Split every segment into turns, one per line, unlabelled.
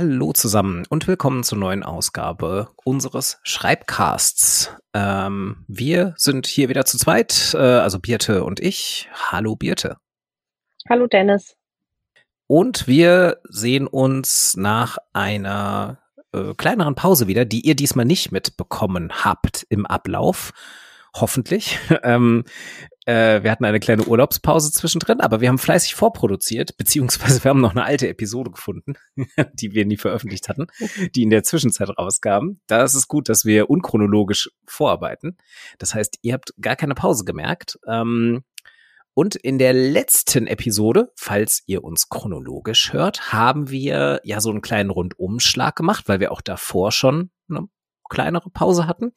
Hallo zusammen und willkommen zur neuen Ausgabe unseres Schreibcasts. Ähm, wir sind hier wieder zu zweit, äh, also Birte und ich. Hallo Birte.
Hallo Dennis.
Und wir sehen uns nach einer äh, kleineren Pause wieder, die ihr diesmal nicht mitbekommen habt im Ablauf. Hoffentlich. ähm, äh, wir hatten eine kleine Urlaubspause zwischendrin, aber wir haben fleißig vorproduziert, beziehungsweise wir haben noch eine alte Episode gefunden, die wir nie veröffentlicht hatten, die in der Zwischenzeit rauskamen. Da ist es gut, dass wir unchronologisch vorarbeiten. Das heißt, ihr habt gar keine Pause gemerkt. Ähm, und in der letzten Episode, falls ihr uns chronologisch hört, haben wir ja so einen kleinen Rundumschlag gemacht, weil wir auch davor schon eine kleinere Pause hatten.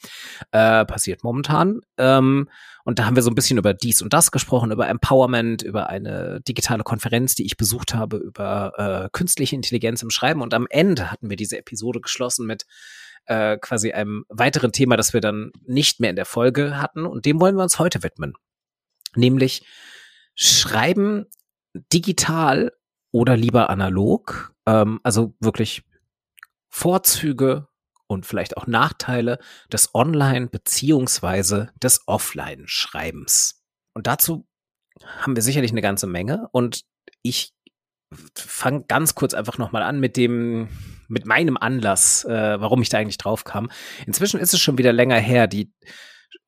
Äh, passiert momentan. Ähm, und da haben wir so ein bisschen über dies und das gesprochen, über Empowerment, über eine digitale Konferenz, die ich besucht habe, über äh, künstliche Intelligenz im Schreiben. Und am Ende hatten wir diese Episode geschlossen mit äh, quasi einem weiteren Thema, das wir dann nicht mehr in der Folge hatten. Und dem wollen wir uns heute widmen. Nämlich Schreiben digital oder lieber analog. Ähm, also wirklich Vorzüge, und vielleicht auch Nachteile des Online- beziehungsweise des Offline-Schreibens. Und dazu haben wir sicherlich eine ganze Menge. Und ich fange ganz kurz einfach nochmal an mit dem, mit meinem Anlass, äh, warum ich da eigentlich drauf kam. Inzwischen ist es schon wieder länger her. Die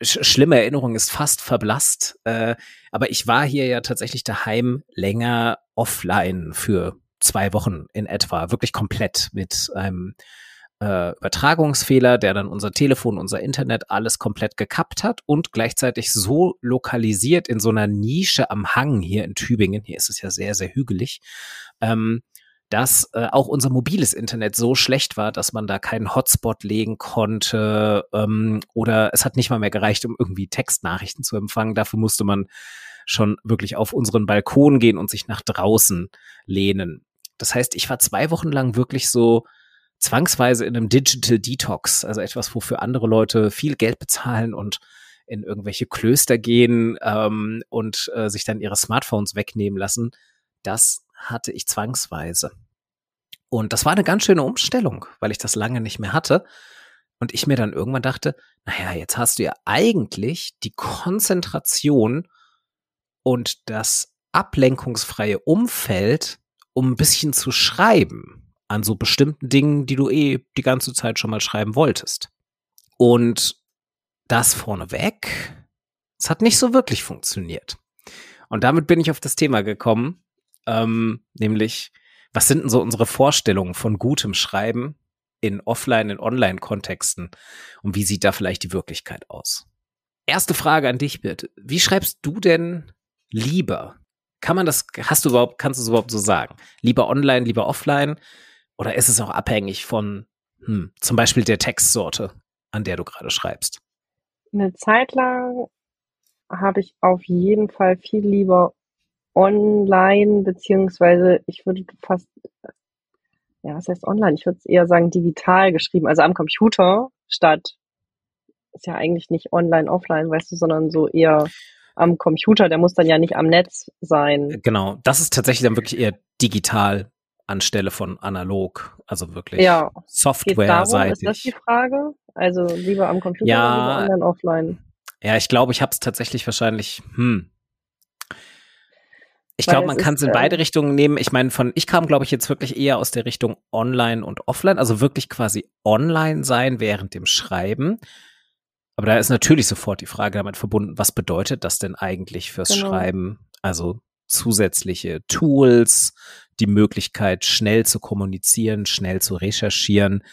sch schlimme Erinnerung ist fast verblasst. Äh, aber ich war hier ja tatsächlich daheim länger offline für zwei Wochen in etwa, wirklich komplett mit einem äh, Übertragungsfehler, der dann unser Telefon, unser Internet alles komplett gekappt hat und gleichzeitig so lokalisiert in so einer Nische am Hang hier in Tübingen, hier ist es ja sehr, sehr hügelig, ähm, dass äh, auch unser mobiles Internet so schlecht war, dass man da keinen Hotspot legen konnte ähm, oder es hat nicht mal mehr gereicht, um irgendwie Textnachrichten zu empfangen. Dafür musste man schon wirklich auf unseren Balkon gehen und sich nach draußen lehnen. Das heißt, ich war zwei Wochen lang wirklich so zwangsweise in einem Digital Detox, also etwas, wofür andere Leute viel Geld bezahlen und in irgendwelche Klöster gehen ähm, und äh, sich dann ihre Smartphones wegnehmen lassen, das hatte ich zwangsweise. Und das war eine ganz schöne Umstellung, weil ich das lange nicht mehr hatte. Und ich mir dann irgendwann dachte, naja, jetzt hast du ja eigentlich die Konzentration und das ablenkungsfreie Umfeld, um ein bisschen zu schreiben an so bestimmten Dingen, die du eh die ganze Zeit schon mal schreiben wolltest. Und das vorneweg, es hat nicht so wirklich funktioniert. Und damit bin ich auf das Thema gekommen, ähm, nämlich, was sind denn so unsere Vorstellungen von gutem Schreiben in Offline-, in Online-Kontexten und wie sieht da vielleicht die Wirklichkeit aus? Erste Frage an dich, Birte. Wie schreibst du denn lieber? Kann man das, hast du überhaupt, kannst du es überhaupt so sagen? Lieber online, lieber offline? Oder ist es auch abhängig von hm, zum Beispiel der Textsorte, an der du gerade schreibst?
Eine Zeit lang habe ich auf jeden Fall viel lieber online, beziehungsweise ich würde fast, ja, was heißt online? Ich würde es eher sagen digital geschrieben, also am Computer statt, ist ja eigentlich nicht online, offline, weißt du, sondern so eher am Computer, der muss dann ja nicht am Netz sein.
Genau, das ist tatsächlich dann wirklich eher digital anstelle von analog, also wirklich
ja.
Software-seitig.
Ist das die Frage? Also lieber am Computer
ja,
oder lieber online offline?
Ja, ich glaube, ich habe es tatsächlich wahrscheinlich, hm. Ich glaube, man kann es in ähm, beide Richtungen nehmen. Ich meine, von ich kam, glaube ich, jetzt wirklich eher aus der Richtung online und offline, also wirklich quasi online sein während dem Schreiben. Aber da ist natürlich sofort die Frage damit verbunden, was bedeutet das denn eigentlich fürs genau. Schreiben? Also zusätzliche Tools, die Möglichkeit, schnell zu kommunizieren, schnell zu recherchieren.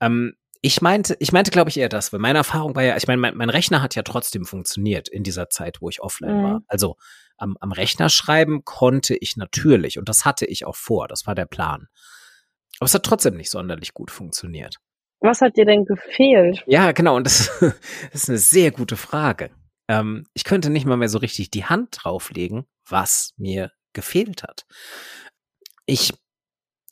Ähm, ich meinte, ich meinte, glaube ich, eher das, weil meine Erfahrung war ja, ich meine, mein, mein, Rechner hat ja trotzdem funktioniert in dieser Zeit, wo ich offline mhm. war. Also am, am Rechner schreiben konnte ich natürlich und das hatte ich auch vor, das war der Plan. Aber es hat trotzdem nicht sonderlich gut funktioniert.
Was hat dir denn gefehlt?
Ja, genau, und das, das ist eine sehr gute Frage. Ähm, ich könnte nicht mal mehr so richtig die Hand drauflegen, was mir gefehlt hat. Ich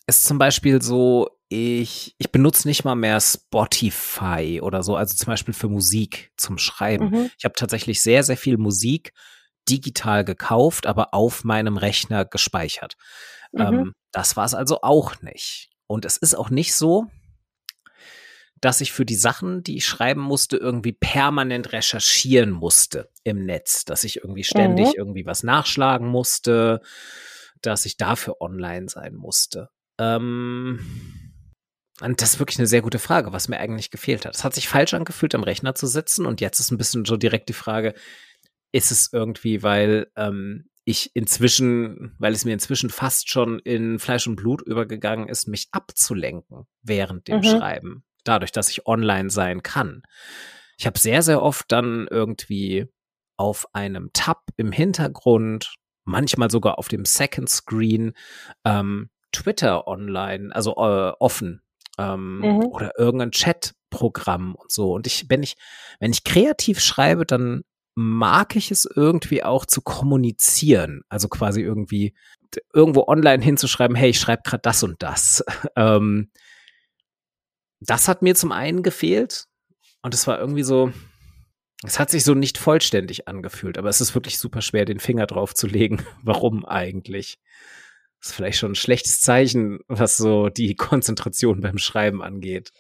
ist zum Beispiel so, ich, ich benutze nicht mal mehr Spotify oder so, also zum Beispiel für Musik zum Schreiben. Mhm. Ich habe tatsächlich sehr, sehr viel Musik digital gekauft, aber auf meinem Rechner gespeichert. Mhm. Ähm, das war es also auch nicht. und es ist auch nicht so, dass ich für die Sachen, die ich schreiben musste, irgendwie permanent recherchieren musste im Netz, dass ich irgendwie ständig mhm. irgendwie was nachschlagen musste, dass ich dafür online sein musste. Ähm, und das ist wirklich eine sehr gute Frage, was mir eigentlich gefehlt hat. Es hat sich falsch angefühlt, am Rechner zu sitzen und jetzt ist ein bisschen so direkt die Frage, ist es irgendwie, weil ähm, ich inzwischen, weil es mir inzwischen fast schon in Fleisch und Blut übergegangen ist, mich abzulenken während dem mhm. Schreiben dadurch, dass ich online sein kann. Ich habe sehr, sehr oft dann irgendwie auf einem Tab im Hintergrund, manchmal sogar auf dem Second Screen, ähm, Twitter online, also äh, offen ähm, mhm. oder irgendein Chatprogramm und so. Und ich, wenn ich, wenn ich kreativ schreibe, dann mag ich es irgendwie auch zu kommunizieren. Also quasi irgendwie irgendwo online hinzuschreiben, hey, ich schreibe gerade das und das. ähm, das hat mir zum einen gefehlt und es war irgendwie so, es hat sich so nicht vollständig angefühlt, aber es ist wirklich super schwer, den Finger drauf zu legen. Warum eigentlich? Das ist vielleicht schon ein schlechtes Zeichen, was so die Konzentration beim Schreiben angeht.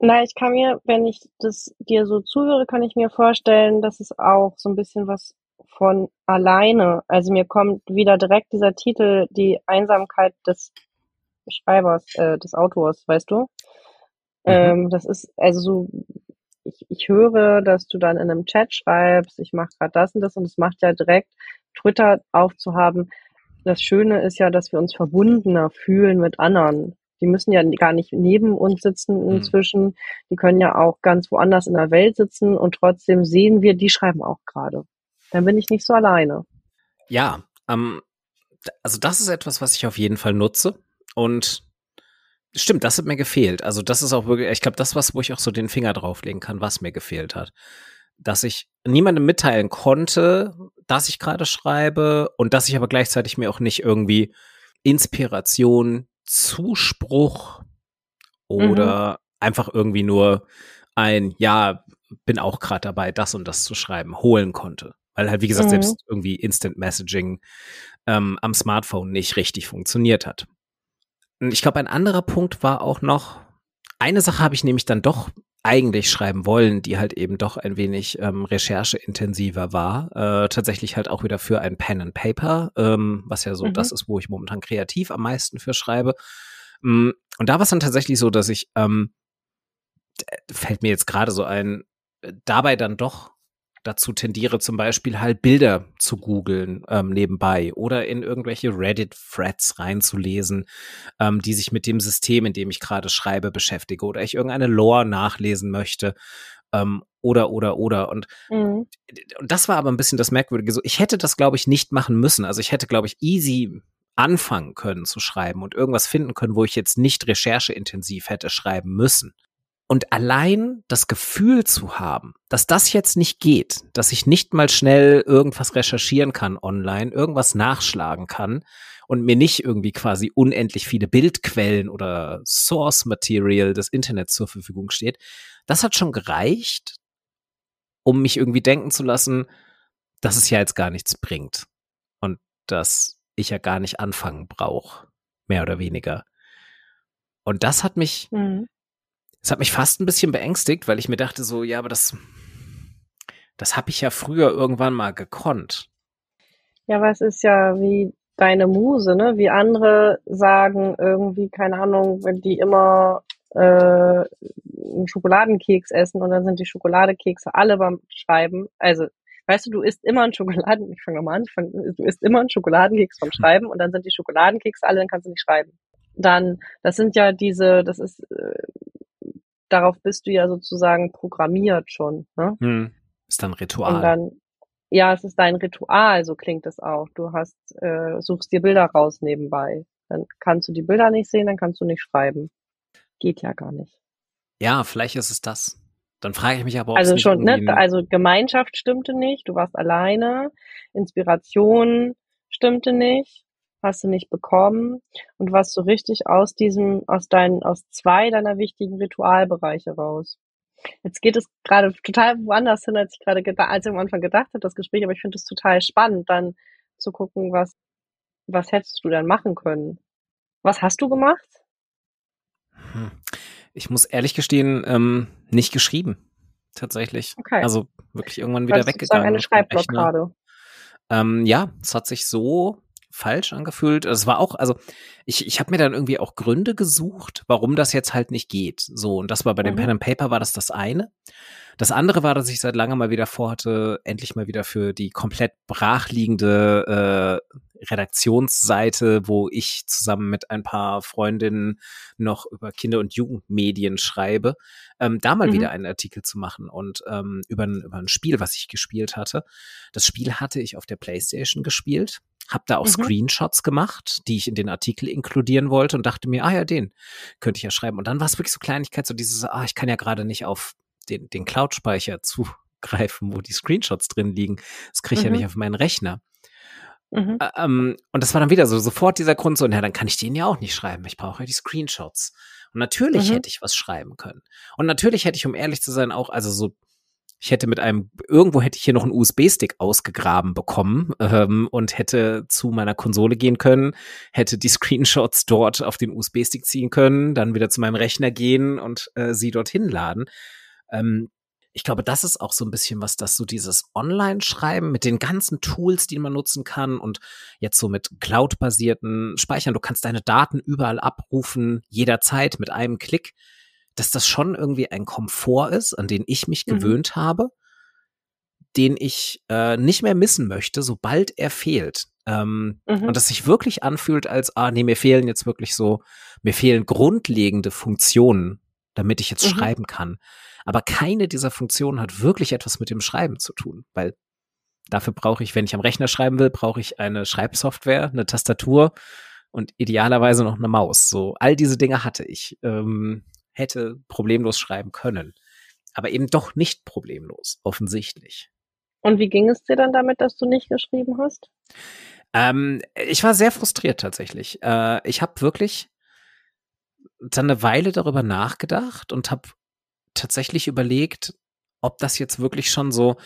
Na, ich kann mir, wenn ich das dir so zuhöre, kann ich mir vorstellen, dass es auch so ein bisschen was von alleine. Also mir kommt wieder direkt dieser Titel, die Einsamkeit des Schreibers, äh, des Autors, weißt du? Mhm. Ähm, das ist also so, ich, ich höre, dass du dann in einem Chat schreibst, ich mache gerade das und das und es macht ja direkt Twitter aufzuhaben. Das Schöne ist ja, dass wir uns verbundener fühlen mit anderen. Die müssen ja gar nicht neben uns sitzen mhm. inzwischen. Mhm. Die können ja auch ganz woanders in der Welt sitzen und trotzdem sehen wir, die schreiben auch gerade. Dann bin ich nicht so alleine.
Ja, ähm, also das ist etwas, was ich auf jeden Fall nutze. Und Stimmt, das hat mir gefehlt. Also das ist auch wirklich, ich glaube, das was, wo ich auch so den Finger drauflegen kann, was mir gefehlt hat. Dass ich niemandem mitteilen konnte, dass ich gerade schreibe und dass ich aber gleichzeitig mir auch nicht irgendwie Inspiration, Zuspruch oder mhm. einfach irgendwie nur ein, ja, bin auch gerade dabei, das und das zu schreiben, holen konnte. Weil halt, wie gesagt, mhm. selbst irgendwie Instant Messaging ähm, am Smartphone nicht richtig funktioniert hat. Ich glaube, ein anderer Punkt war auch noch, eine Sache habe ich nämlich dann doch eigentlich schreiben wollen, die halt eben doch ein wenig ähm, rechercheintensiver war. Äh, tatsächlich halt auch wieder für ein Pen and Paper, ähm, was ja so mhm. das ist, wo ich momentan kreativ am meisten für schreibe. Mm, und da war es dann tatsächlich so, dass ich, ähm, fällt mir jetzt gerade so ein, dabei dann doch dazu tendiere, zum Beispiel halt Bilder zu googeln ähm, nebenbei oder in irgendwelche Reddit-Threads reinzulesen, ähm, die sich mit dem System, in dem ich gerade schreibe, beschäftige oder ich irgendeine Lore nachlesen möchte. Ähm, oder, oder, oder. Und, mhm. und das war aber ein bisschen das Merkwürdige. So, ich hätte das, glaube ich, nicht machen müssen. Also ich hätte, glaube ich, easy anfangen können zu schreiben und irgendwas finden können, wo ich jetzt nicht rechercheintensiv hätte schreiben müssen. Und allein das Gefühl zu haben, dass das jetzt nicht geht, dass ich nicht mal schnell irgendwas recherchieren kann online, irgendwas nachschlagen kann und mir nicht irgendwie quasi unendlich viele Bildquellen oder Source Material des Internets zur Verfügung steht, das hat schon gereicht, um mich irgendwie denken zu lassen, dass es ja jetzt gar nichts bringt und dass ich ja gar nicht anfangen brauche, mehr oder weniger. Und das hat mich mhm das hat mich fast ein bisschen beängstigt, weil ich mir dachte so, ja, aber das, das habe ich ja früher irgendwann mal gekonnt.
Ja, aber es ist ja wie deine Muse, ne? Wie andere sagen irgendwie, keine Ahnung, wenn die immer äh, einen Schokoladenkeks essen und dann sind die Schokoladekekse alle beim Schreiben. Also, weißt du, du isst immer einen Schokoladen, ich fange nochmal an, fang, du isst immer einen Schokoladenkeks vom Schreiben und dann sind die Schokoladenkekse alle, dann kannst du nicht schreiben. Dann, das sind ja diese, das ist äh, darauf bist du ja sozusagen programmiert schon. Ne?
Hm. Ist dann Ritual.
Und dann, ja, es ist dein Ritual, so klingt es auch. Du hast, äh, suchst dir Bilder raus nebenbei. Dann kannst du die Bilder nicht sehen, dann kannst du nicht schreiben. Geht ja gar nicht.
Ja, vielleicht ist es das. Dann frage ich mich aber,
ob also schon, ne? Also Gemeinschaft stimmte nicht, du warst alleine, Inspiration stimmte nicht hast du nicht bekommen und was so richtig aus diesem, aus deinen, aus zwei deiner wichtigen Ritualbereiche raus. Jetzt geht es gerade total woanders hin, als ich gerade als ich am Anfang gedacht habe, das Gespräch, aber ich finde es total spannend, dann zu gucken, was, was hättest du dann machen können. Was hast du gemacht?
Hm. Ich muss ehrlich gestehen, ähm, nicht geschrieben. Tatsächlich. Okay. Also wirklich irgendwann wieder weggegangen.
eine Schreibblockade.
Ähm, ja, es hat sich so falsch angefühlt. Es war auch, also ich, ich habe mir dann irgendwie auch Gründe gesucht, warum das jetzt halt nicht geht. So, und das war bei dem mhm. Pen and Paper war das das eine. Das andere war, dass ich seit langem mal wieder vorhatte, endlich mal wieder für die komplett brachliegende äh, Redaktionsseite, wo ich zusammen mit ein paar Freundinnen noch über Kinder- und Jugendmedien schreibe, ähm, da mal mhm. wieder einen Artikel zu machen und ähm, über, ein, über ein Spiel, was ich gespielt hatte. Das Spiel hatte ich auf der PlayStation gespielt habe da auch mhm. Screenshots gemacht, die ich in den Artikel inkludieren wollte und dachte mir, ah ja, den könnte ich ja schreiben. Und dann war es wirklich so Kleinigkeit, so dieses, ah, ich kann ja gerade nicht auf den, den Cloud-Speicher zugreifen, wo die Screenshots drin liegen. Das kriege ich mhm. ja nicht auf meinen Rechner. Mhm. Ähm, und das war dann wieder so, sofort dieser Grund so, na, dann kann ich den ja auch nicht schreiben. Ich brauche ja die Screenshots. Und natürlich mhm. hätte ich was schreiben können. Und natürlich hätte ich, um ehrlich zu sein, auch, also so, ich hätte mit einem, irgendwo hätte ich hier noch einen USB-Stick ausgegraben bekommen ähm, und hätte zu meiner Konsole gehen können, hätte die Screenshots dort auf den USB-Stick ziehen können, dann wieder zu meinem Rechner gehen und äh, sie dorthin laden. Ähm, ich glaube, das ist auch so ein bisschen was, dass so dieses Online-Schreiben mit den ganzen Tools, die man nutzen kann und jetzt so mit Cloud-basierten Speichern, du kannst deine Daten überall abrufen, jederzeit mit einem Klick, dass das schon irgendwie ein Komfort ist, an den ich mich mhm. gewöhnt habe, den ich äh, nicht mehr missen möchte, sobald er fehlt. Ähm, mhm. Und das sich wirklich anfühlt als, ah, nee, mir fehlen jetzt wirklich so, mir fehlen grundlegende Funktionen, damit ich jetzt mhm. schreiben kann. Aber keine dieser Funktionen hat wirklich etwas mit dem Schreiben zu tun, weil dafür brauche ich, wenn ich am Rechner schreiben will, brauche ich eine Schreibsoftware, eine Tastatur und idealerweise noch eine Maus. So, all diese Dinge hatte ich. Ähm, hätte problemlos schreiben können. Aber eben doch nicht problemlos, offensichtlich.
Und wie ging es dir dann damit, dass du nicht geschrieben hast?
Ähm, ich war sehr frustriert tatsächlich. Äh, ich habe wirklich dann eine Weile darüber nachgedacht und habe tatsächlich überlegt, ob das jetzt wirklich schon so,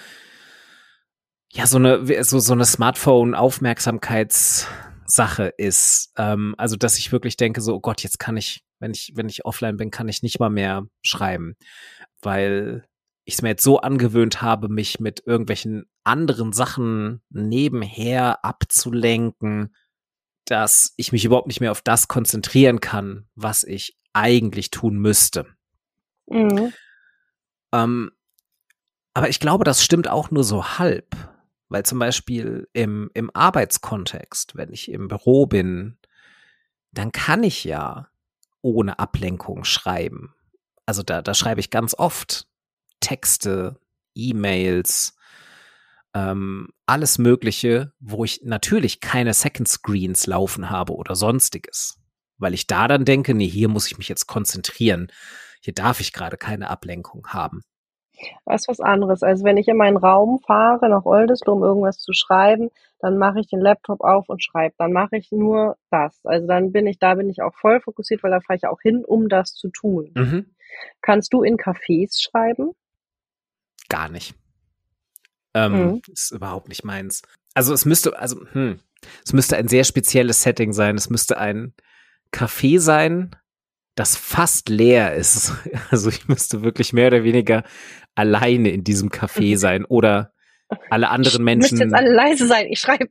ja, so eine, so, so eine Smartphone-Aufmerksamkeitssache ist. Ähm, also, dass ich wirklich denke, so, oh Gott, jetzt kann ich, wenn ich, wenn ich offline bin, kann ich nicht mal mehr schreiben, weil ich es mir jetzt so angewöhnt habe, mich mit irgendwelchen anderen Sachen nebenher abzulenken, dass ich mich überhaupt nicht mehr auf das konzentrieren kann, was ich eigentlich tun müsste. Mhm. Ähm, aber ich glaube, das stimmt auch nur so halb. Weil zum Beispiel im, im Arbeitskontext, wenn ich im Büro bin, dann kann ich ja ohne Ablenkung schreiben. Also da, da schreibe ich ganz oft Texte, E-Mails, ähm, alles Mögliche, wo ich natürlich keine Second Screens laufen habe oder sonstiges. Weil ich da dann denke, nee, hier muss ich mich jetzt konzentrieren hier darf ich gerade keine Ablenkung haben.
Das ist was anderes. Also wenn ich in meinen Raum fahre, nach Oldesloe, um irgendwas zu schreiben, dann mache ich den Laptop auf und schreibe. Dann mache ich nur das. Also dann bin ich, da bin ich auch voll fokussiert, weil da fahre ich auch hin, um das zu tun. Mhm. Kannst du in Cafés schreiben?
Gar nicht. Ähm, mhm. Ist überhaupt nicht meins. Also es müsste, also, hm, es müsste ein sehr spezielles Setting sein. Es müsste ein Café sein, das fast leer ist. Also ich müsste wirklich mehr oder weniger alleine in diesem Café sein oder alle anderen Menschen.
Müsste jetzt alle leise sein, ich schreibe.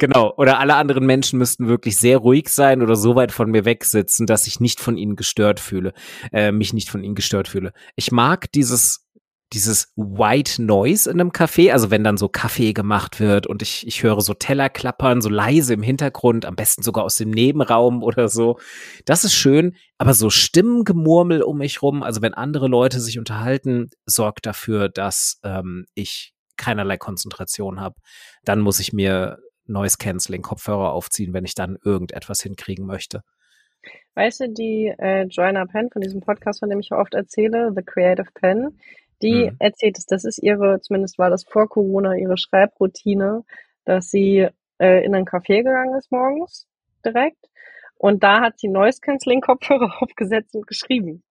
Genau, oder alle anderen Menschen müssten wirklich sehr ruhig sein oder so weit von mir weg sitzen, dass ich nicht von ihnen gestört fühle, äh, mich nicht von ihnen gestört fühle. Ich mag dieses dieses White Noise in einem Café, also wenn dann so Kaffee gemacht wird und ich, ich höre so Teller klappern, so leise im Hintergrund, am besten sogar aus dem Nebenraum oder so. Das ist schön, aber so Stimmengemurmel um mich rum, also wenn andere Leute sich unterhalten, sorgt dafür, dass ähm, ich keinerlei Konzentration habe. Dann muss ich mir Noise Canceling Kopfhörer aufziehen, wenn ich dann irgendetwas hinkriegen möchte.
Weißt du, die äh, Joanna Penn von diesem Podcast, von dem ich oft erzähle, The Creative Pen, die mhm. erzählt es, das ist ihre, zumindest war das vor Corona, ihre Schreibroutine, dass sie äh, in ein Café gegangen ist morgens direkt und da hat sie Noise Cancelling Kopfhörer aufgesetzt und geschrieben.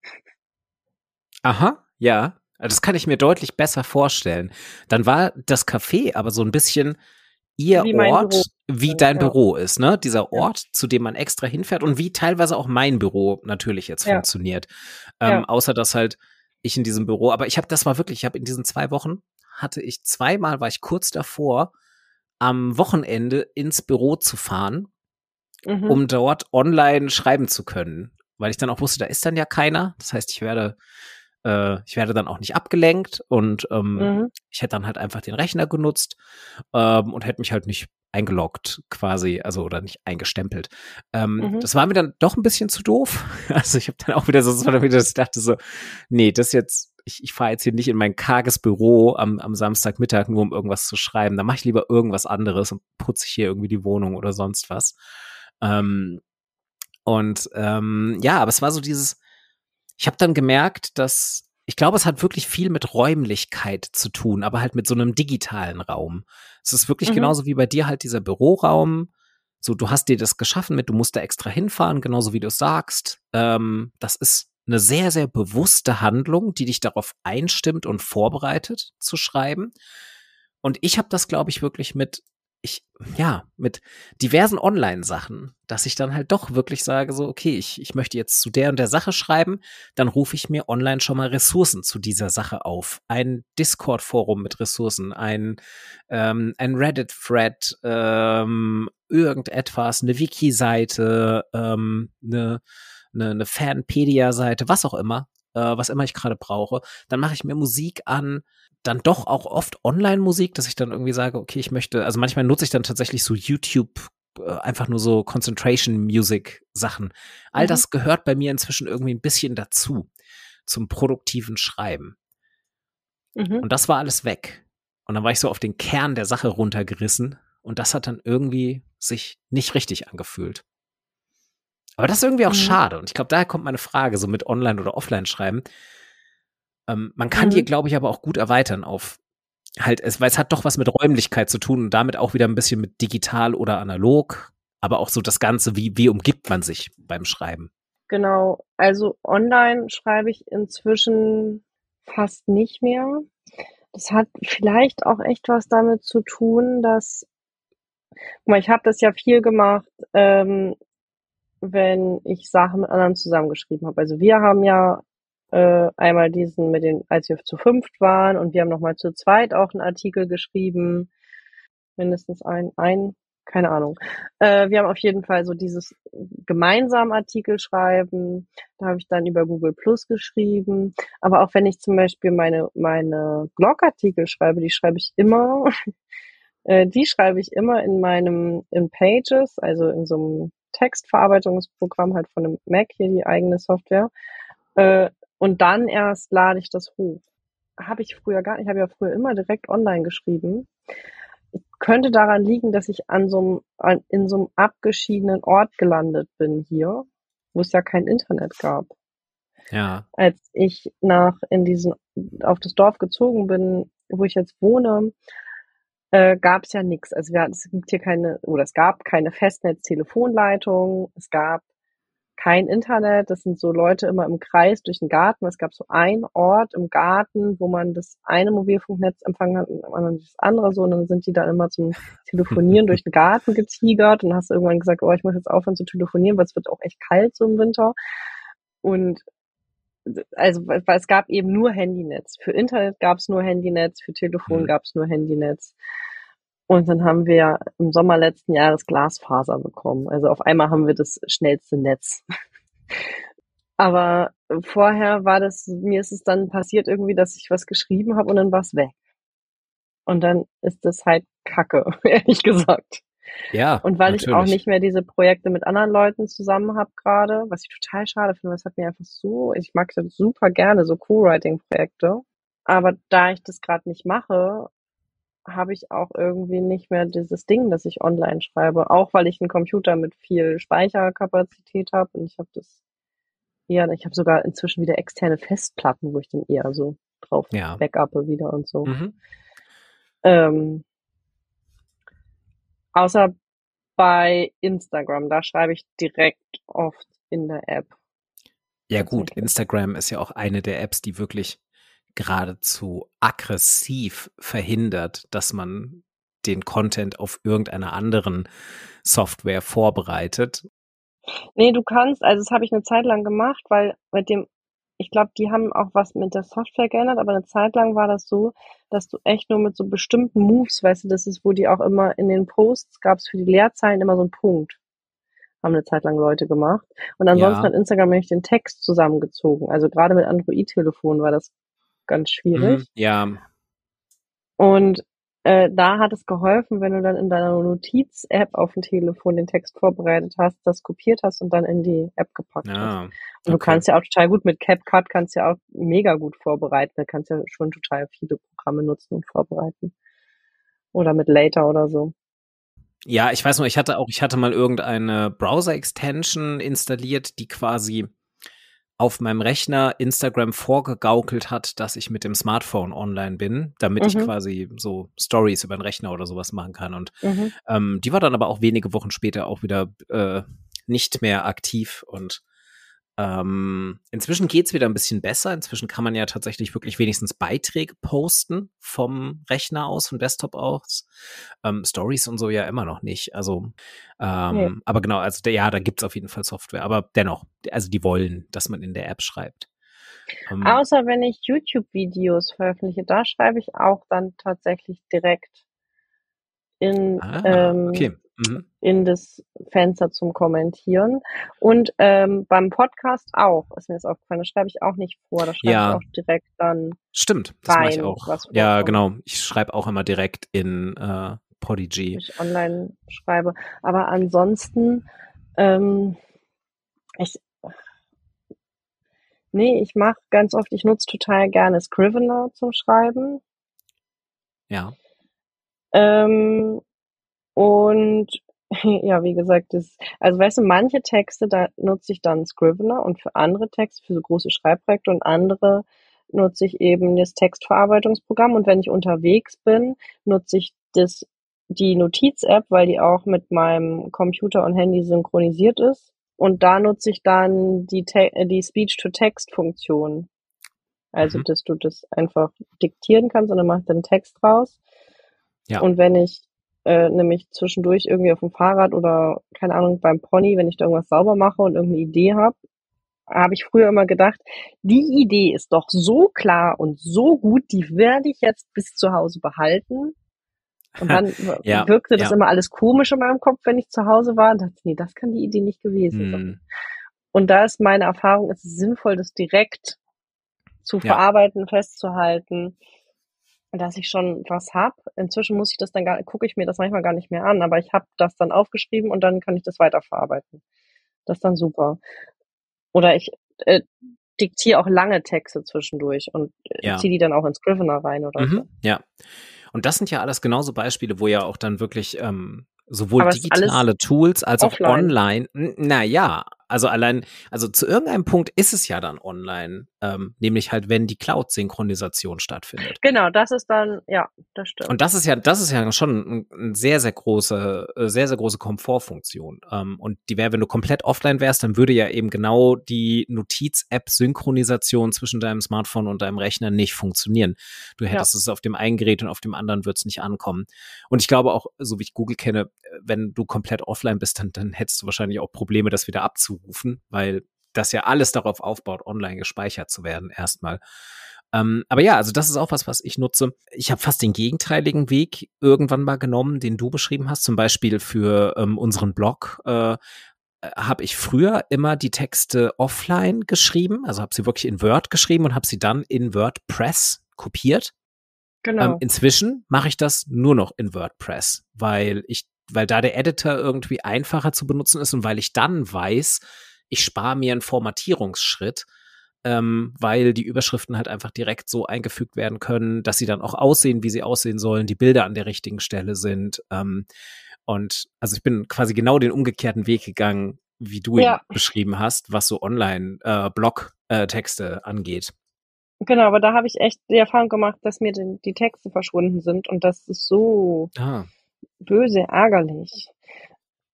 Aha, ja. Das kann ich mir deutlich besser vorstellen. Dann war das Café aber so ein bisschen ihr
Wie
Ort, wie dein
Ja.
Büro ist, ne? Dieser
Ja.
Ort, zu dem man extra hinfährt und wie teilweise auch mein Büro natürlich jetzt
Ja.
funktioniert. Ähm,
Ja.
Außer dass halt ich in diesem Büro, aber ich habe, das war wirklich, ich habe in diesen zwei Wochen hatte ich zweimal, war ich kurz davor, am Wochenende ins Büro zu fahren,
Mhm.
um dort online schreiben zu können, weil ich dann auch wusste, da ist dann ja keiner. Das heißt, ich werde äh, ich werde dann auch nicht abgelenkt und ähm,
Mhm.
ich hätte dann halt einfach den Rechner genutzt ähm, und hätte mich halt nicht eingeloggt quasi, also oder nicht eingestempelt. Ähm,
Mhm.
Das war mir dann doch ein bisschen zu doof. Also ich habe dann auch wieder so, das war dann wieder, dass ich dachte so, nee, das jetzt, ich, ich fahre jetzt hier nicht in mein karges Büro am, am Samstagmittag, nur um irgendwas zu schreiben. Da mache ich lieber irgendwas anderes und putze ich hier irgendwie die Wohnung oder sonst was. Ähm, und ähm, ja, aber es war so dieses, ich habe dann gemerkt, dass ich glaube, es hat wirklich viel mit Räumlichkeit zu tun, aber halt mit so einem digitalen Raum. Es ist wirklich
Mhm.
genauso wie bei dir halt dieser Büroraum. So, du hast dir das geschaffen mit, du musst da extra hinfahren, genauso wie du es sagst. Ähm, das ist eine sehr, sehr bewusste Handlung, die dich darauf einstimmt und vorbereitet zu schreiben. Und ich habe das, glaube ich, wirklich mit, ich, ja, mit diversen Online-Sachen, dass ich dann halt doch wirklich sage, so, okay, ich, ich möchte jetzt zu der und der Sache schreiben, dann rufe ich mir online schon mal Ressourcen zu dieser Sache auf. Ein Discord-Forum mit Ressourcen, ein, ähm, ein Reddit-Thread, ähm, irgendetwas, eine Wiki-Seite, ähm, eine, eine, eine Fanpedia-Seite, was auch immer, äh, was immer ich gerade brauche. Dann mache ich mir Musik an, dann doch auch oft Online-Musik, dass ich dann irgendwie sage, okay, ich möchte, also manchmal nutze ich dann tatsächlich so YouTube, äh, einfach nur so Concentration-Music-Sachen. All
Mhm.
das gehört bei mir inzwischen irgendwie ein bisschen dazu, zum produktiven Schreiben.
Mhm.
Und das war alles weg. Und dann war ich so auf den Kern der Sache runtergerissen und das hat dann irgendwie sich nicht richtig angefühlt. Aber das ist irgendwie auch
Mhm.
schade. Und ich glaube, daher kommt meine Frage, so mit Online- oder Offline-Schreiben. Ähm, man kann
Mhm.
die, glaube ich, aber auch gut erweitern auf halt, es, weil es hat doch was mit Räumlichkeit zu tun und damit auch wieder ein bisschen mit digital oder analog, aber auch so das Ganze, wie, wie umgibt man sich beim Schreiben?
Genau, also online schreibe ich inzwischen fast nicht mehr. Das hat vielleicht auch echt was damit zu tun, dass, guck mal, ich habe das ja viel gemacht, ähm, wenn ich Sachen mit anderen zusammengeschrieben habe. Also wir haben ja äh, einmal diesen mit den, als wir zu fünft waren und wir haben nochmal zu zweit auch einen Artikel geschrieben, mindestens ein, ein, keine Ahnung. Äh, wir haben auf jeden Fall so dieses gemeinsam Artikel schreiben. Da habe ich dann über Google Plus geschrieben. Aber auch wenn ich zum Beispiel meine, meine Blogartikel schreibe, die schreibe ich immer, äh, die schreibe ich immer in meinem, in Pages, also in so einem Textverarbeitungsprogramm halt von einem Mac hier, die eigene Software. Äh, und dann erst lade ich das hoch. Habe ich früher gar nicht, ich habe ja früher immer direkt online geschrieben könnte daran liegen, dass ich an so einem, in so einem abgeschiedenen Ort gelandet bin hier, wo es ja kein Internet gab.
Ja.
Als ich nach in diesen auf das Dorf gezogen bin, wo ich jetzt wohne, äh, gab es ja nichts. Also wir, es gibt hier keine, oder es gab keine Festnetz-Telefonleitung, es gab kein Internet. Das sind so Leute immer im Kreis durch den Garten. Es gab so einen Ort im Garten, wo man das eine Mobilfunknetz empfangen hat und am das andere so. Und dann sind die dann immer zum Telefonieren durch den Garten getigert und hast irgendwann gesagt, oh, ich muss jetzt aufhören zu telefonieren, weil es wird auch echt kalt so im Winter. Und also weil es gab eben nur Handynetz. Für Internet gab es nur Handynetz, für Telefon
Mhm.
gab es nur Handynetz. Und dann haben wir im Sommer letzten Jahres Glasfaser bekommen. Also auf einmal haben wir das schnellste Netz. Aber vorher war das, mir ist es dann passiert irgendwie, dass ich was geschrieben habe und dann war es weg. Und dann ist das halt Kacke, ehrlich gesagt.
Ja.
Und weil ich auch
natürlich.
nicht mehr diese Projekte mit anderen Leuten zusammen habe gerade, was ich total schade finde, das hat mir einfach so, ich mag das super gerne, so Co-Writing-Projekte. Aber da ich das gerade nicht mache, habe ich auch irgendwie nicht mehr dieses Ding, dass ich online schreibe. Auch weil ich einen Computer mit viel Speicherkapazität habe und ich habe das eher, ich habe sogar inzwischen wieder externe Festplatten, wo ich dann eher so drauf
Ja.
backuppe wieder und so.
Mhm.
Ähm, außer bei Instagram, da schreibe ich direkt oft in der App.
Ja gut. Instagram ist ja auch eine der Apps, die wirklich geradezu aggressiv verhindert, dass man den Content auf irgendeiner anderen Software vorbereitet.
Nee, du kannst, also das habe ich eine Zeit lang gemacht, weil mit dem, ich glaube, die haben auch was mit der Software geändert, aber eine Zeit lang war das so, dass du echt nur mit so bestimmten Moves, weißt du, das ist, wo die auch immer in den Posts gab es für die Leerzeilen immer so einen Punkt. Haben eine Zeit lang Leute gemacht. Und ansonsten
Ja.
hat Instagram nämlich den Text zusammengezogen. Also gerade mit Android-Telefonen war das ganz schwierig.
Mhm, ja,
Und äh, da hat es geholfen, wenn du dann in deiner Notiz-App auf dem Telefon den Text vorbereitet hast, das kopiert hast und dann in die App gepackt hast.
ja.
Und du
okay.
kannst ja auch total gut mit CapCut kannst ja auch mega gut vorbereiten. Du kannst ja schon total viele Programme nutzen und vorbereiten. Oder mit Later oder so.
Ja, ich weiß nur, ich hatte auch, ich hatte mal irgendeine Browser-Extension installiert, die quasi auf meinem Rechner Instagram vorgegaukelt hat, dass ich mit dem Smartphone online bin, damit ich
Mhm.
quasi so Stories über den Rechner oder sowas machen kann. Und
Mhm.
ähm, die war dann aber auch wenige Wochen später auch wieder äh, nicht mehr aktiv und ähm, inzwischen geht's wieder ein bisschen besser. Inzwischen kann man ja tatsächlich wirklich wenigstens Beiträge posten vom Rechner aus, vom Desktop aus. Ähm, Stories und so ja immer noch nicht. Also, ähm,
Nee.
aber genau, also ja, da gibt's auf jeden Fall Software. Aber dennoch, also die wollen, dass man in der App schreibt. Ähm,
Außer wenn ich YouTube-Videos veröffentliche, da schreibe ich auch dann tatsächlich direkt in,
ah,
ähm,
okay. Mhm.
in das Fenster zum Kommentieren. Und ähm, beim Podcast auch, ist mir das aufgefallen, da schreibe ich auch nicht vor, da schreibe
Ja.
ich auch direkt dann
Stimmt, das mache ich auch. Ja,
vorkommt.
genau. Ich schreibe auch immer direkt in äh, Podigy.
ich online schreibe. Aber ansonsten, ähm, ich, nee, ich mache ganz oft, ich nutze total gerne Scrivener zum Schreiben.
Ja.
Ähm, und ja, wie gesagt, das, also weißt du, manche Texte, da nutze ich dann Scrivener und für andere Texte, für so große Schreibprojekte und andere nutze ich eben das Textverarbeitungsprogramm und wenn ich unterwegs bin, nutze ich das, die Notiz-App, weil die auch mit meinem Computer und Handy synchronisiert ist und da nutze ich dann die, äh, die Speech-to-Text-Funktion. Also,
Mhm.
dass du das einfach diktieren kannst und dann macht dann Text raus.
Ja.
Und wenn ich äh, nämlich zwischendurch irgendwie auf dem Fahrrad oder keine Ahnung beim Pony, wenn ich da irgendwas sauber mache und irgendeine Idee habe, habe ich früher immer gedacht, die Idee ist doch so klar und so gut, die werde ich jetzt bis zu Hause behalten. Und dann
Ja,
wirkte das
ja.
immer alles komisch in meinem Kopf, wenn ich zu Hause war und dachte, nee, das kann die Idee nicht gewesen sein.
Hm.
Und da ist meine Erfahrung, es ist sinnvoll, das direkt zu
Ja.
verarbeiten, festzuhalten, dass ich schon was hab. Inzwischen muss ich das dann gar, gucke ich mir das manchmal gar nicht mehr an, aber ich habe das dann aufgeschrieben und dann kann ich das weiterverarbeiten. Das ist dann super. Oder ich äh, diktiere auch lange Texte zwischendurch und äh,
Ja.
ziehe die dann auch ins Scrivener rein oder so.
Mhm, ja. Und das sind ja alles genauso Beispiele, wo ja auch dann wirklich ähm, sowohl digitale Tools als auch
offline.
online, n- na ja, also allein, also zu irgendeinem Punkt ist es ja dann online, ähm, nämlich halt, wenn die Cloud-Synchronisation stattfindet.
Genau, das ist dann, ja, das stimmt.
Und das ist ja, das ist ja schon ein, ein sehr, sehr große, äh, sehr, sehr große Komfortfunktion. Ähm, und die wäre, wenn du komplett offline wärst, dann würde ja eben genau die Notiz-App-Synchronisation zwischen deinem Smartphone und deinem Rechner nicht funktionieren. Du hättest es auf dem einen Gerät und auf dem anderen wird es nicht ankommen. Und ich glaube auch, so wie ich Google kenne, wenn du komplett offline bist, dann, dann hättest du wahrscheinlich auch Probleme, das wieder abzurufen, weil das ja alles darauf aufbaut, online gespeichert zu werden erstmal. Ähm, aber ja, also das ist auch was, was ich nutze. Ich habe fast den gegenteiligen Weg irgendwann mal genommen, den du beschrieben hast. Zum Beispiel für ähm, unseren Blog äh, habe ich früher immer die Texte offline geschrieben, also habe sie wirklich in Word geschrieben und habe sie dann in WordPress kopiert.
genau.
Ähm, inzwischen mache ich das nur noch in WordPress, weil ich, weil da der Editor irgendwie einfacher zu benutzen ist und weil ich dann weiß, ich spare mir einen Formatierungsschritt, ähm, weil die Überschriften halt einfach direkt so eingefügt werden können, dass sie dann auch aussehen, wie sie aussehen sollen, die Bilder an der richtigen Stelle sind. Ähm, und also ich bin quasi genau den umgekehrten Weg gegangen, wie du ihn
Ja.
beschrieben hast, was so Online-Blog-Texte angeht.
Genau, aber da habe ich echt die Erfahrung gemacht, dass mir die, die Texte verschwunden sind und das ist so
Ah.
Böse ärgerlich.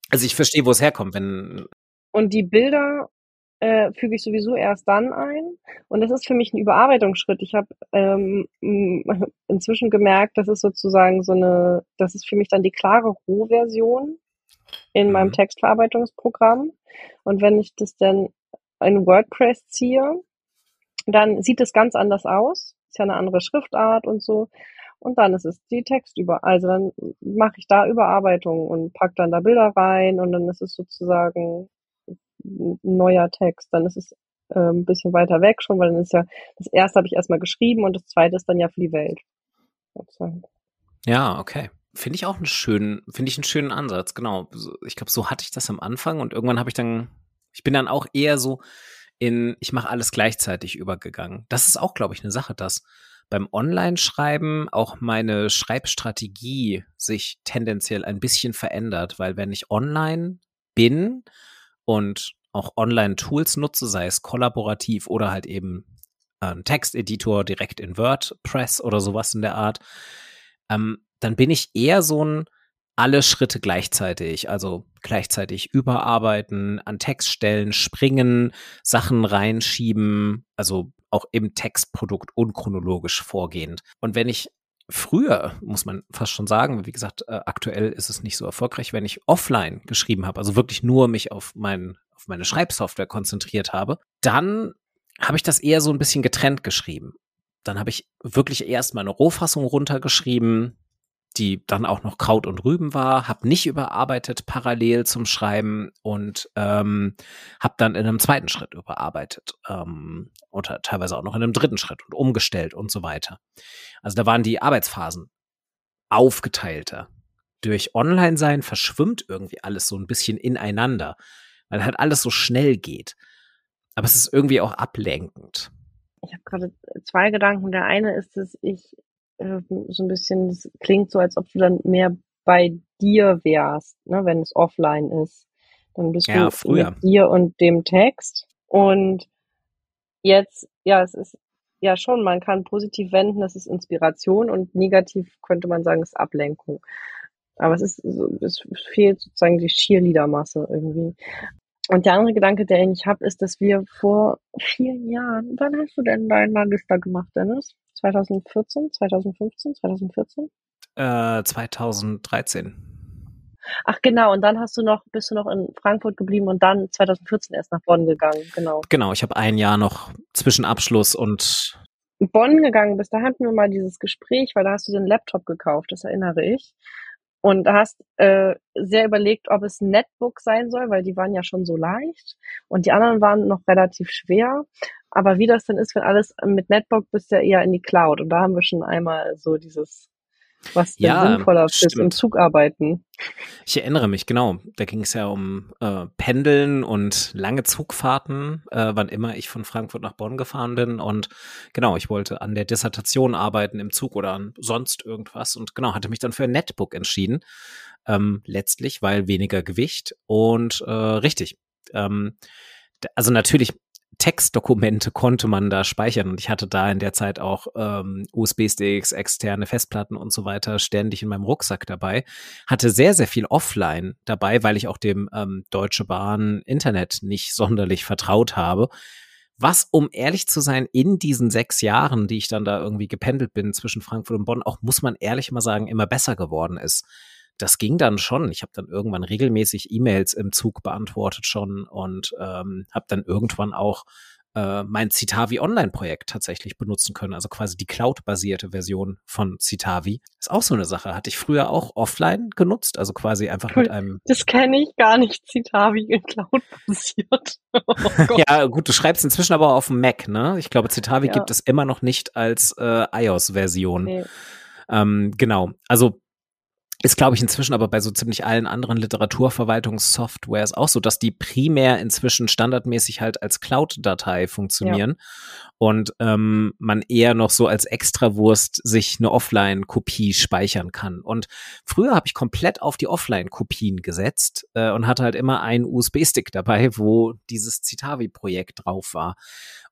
Also ich verstehe, wo es herkommt, wenn
Und die Bilder äh, füge ich sowieso erst dann ein. Und das ist für mich ein Überarbeitungsschritt. Ich habe ähm, inzwischen gemerkt, das ist sozusagen so eine, das ist für mich dann die klare Rohversion in meinem mhm. Textverarbeitungsprogramm. Und wenn ich das dann in WordPress ziehe, dann sieht es ganz anders aus. Ist ja eine andere Schriftart und so. Und dann ist es die Textüber, also dann mache ich da Überarbeitung und pack dann da Bilder rein und dann ist es sozusagen ein neuer Text. Dann ist es äh, ein bisschen weiter weg schon, weil dann ist ja, das erste habe ich erstmal geschrieben und das zweite ist dann ja für die Welt.
Sozusagen. Ja, okay. Finde ich auch einen schönen, finde ich einen schönen Ansatz, genau. Ich glaube, so hatte ich das am Anfang und irgendwann habe ich dann, ich bin dann auch eher so in, ich mache alles gleichzeitig übergegangen. Das ist auch, glaube ich, eine Sache, dass beim Online-Schreiben auch meine Schreibstrategie sich tendenziell ein bisschen verändert, weil wenn ich online bin und auch Online-Tools nutze, sei es kollaborativ oder halt eben ein Texteditor direkt in WordPress oder sowas in der Art, ähm, dann bin ich eher so ein alle Schritte gleichzeitig, also gleichzeitig überarbeiten, an Textstellen springen, Sachen reinschieben, also auch im Textprodukt unchronologisch vorgehend. Und wenn ich früher, muss man fast schon sagen, wie gesagt, äh, aktuell ist es nicht so erfolgreich, wenn ich offline geschrieben habe, also wirklich nur mich auf, mein, auf meine Schreibsoftware konzentriert habe, dann habe ich das eher so ein bisschen getrennt geschrieben. Dann habe ich wirklich erst meine Rohfassung runtergeschrieben, die dann auch noch Kraut und Rüben war, habe nicht überarbeitet parallel zum Schreiben und ähm, habe dann in einem zweiten Schritt überarbeitet ähm, oder teilweise auch noch in einem dritten Schritt und umgestellt und so weiter. Also da waren die Arbeitsphasen aufgeteilter. Durch Online-Sein verschwimmt irgendwie alles so ein bisschen ineinander, weil halt alles so schnell geht. Aber es ist irgendwie auch ablenkend.
Ich habe gerade zwei Gedanken. Der eine ist, dass ich äh, so ein bisschen, das klingt so, als ob du dann mehr bei dir wärst, ne, wenn es offline ist. Dann bist ja, du früher. mit dir und dem Text. Und jetzt, ja, es ist ja schon, man kann positiv wenden, das ist Inspiration und negativ könnte man sagen, ist Ablenkung. Aber es ist, es fehlt sozusagen die Cheerleader-Masse irgendwie. Und der andere Gedanke, den ich habe, ist, dass wir vor vielen Jahren, wann hast du denn deinen Magister gemacht, Dennis? 2014, 2015, 2014?
Äh, 2013.
Ach genau, und dann hast du noch, bist du noch in Frankfurt geblieben und dann 2014 erst nach Bonn gegangen, genau.
Genau, ich habe ein Jahr noch zwischen Abschluss und
Bonn gegangen bist, da hatten wir mal dieses Gespräch, weil da hast du den Laptop gekauft, das erinnere ich. Und hast äh, sehr überlegt, ob es ein Netbook sein soll, weil die waren ja schon so leicht und die anderen waren noch relativ schwer. Aber wie das denn ist, wenn alles mit Netbook bist du ja eher in die Cloud. Und da haben wir schon einmal so dieses, was denn ja, sinnvoller ist im Zug arbeiten.
Ich erinnere mich, genau. Da ging es ja um äh, Pendeln und lange Zugfahrten, äh, wann immer ich von Frankfurt nach Bonn gefahren bin. Und genau, ich wollte an der Dissertation arbeiten im Zug oder an sonst irgendwas. Und genau, hatte mich dann für ein Netbook entschieden. Ähm, letztlich, weil weniger Gewicht und äh, richtig. Ähm, also natürlich Textdokumente konnte man da speichern und ich hatte da in der Zeit auch ähm, USB-Sticks, externe Festplatten und so weiter ständig in meinem Rucksack dabei. Hatte sehr, sehr viel offline dabei, weil ich auch dem ähm, Deutsche Bahn Internet nicht sonderlich vertraut habe. Was, um ehrlich zu sein, in diesen sechs Jahren, die ich dann da irgendwie gependelt bin zwischen Frankfurt und Bonn, auch muss man ehrlich mal sagen, immer besser geworden ist das ging dann schon. Ich habe dann irgendwann regelmäßig E-Mails im Zug beantwortet schon und ähm, habe dann irgendwann auch äh, mein Citavi Online-Projekt tatsächlich benutzen können, also quasi die Cloud-basierte Version von Citavi. Ist auch so eine Sache. Hatte ich früher auch offline genutzt, also quasi einfach cool. mit einem.
Das kenne ich gar nicht, Citavi in Cloud-basiert.
Oh ja, gut, du schreibst inzwischen aber auf dem Mac, ne? Ich glaube, Citavi ja. gibt es immer noch nicht als äh, iOS-Version. Nee. Ähm, genau. Also ist, glaube ich, inzwischen aber bei so ziemlich allen anderen Literaturverwaltungssoftwares auch so, dass die primär inzwischen standardmäßig halt als Cloud-Datei funktionieren ja. und ähm, man eher noch so als Extrawurst sich eine Offline-Kopie speichern kann. Und früher habe ich komplett auf die Offline-Kopien gesetzt äh, und hatte halt immer einen USB-Stick dabei, wo dieses Citavi-Projekt drauf war.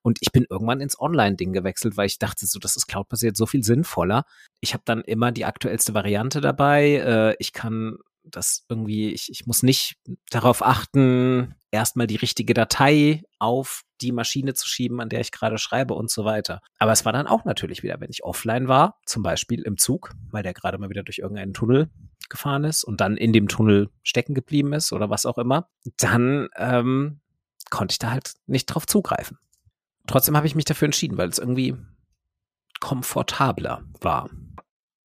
Und ich bin irgendwann ins Online-Ding gewechselt, weil ich dachte, so, das ist cloud-basiert so viel sinnvoller. Ich habe dann immer die aktuellste Variante dabei. Äh, ich kann dass irgendwie, ich, ich muss nicht darauf achten, erstmal die richtige Datei auf die Maschine zu schieben, an der ich gerade schreibe und so weiter. Aber es war dann auch natürlich wieder, wenn ich offline war, zum Beispiel im Zug, weil der gerade mal wieder durch irgendeinen Tunnel gefahren ist und dann in dem Tunnel stecken geblieben ist oder was auch immer, dann ähm, konnte ich da halt nicht drauf zugreifen. Trotzdem habe ich mich dafür entschieden, weil es irgendwie komfortabler war.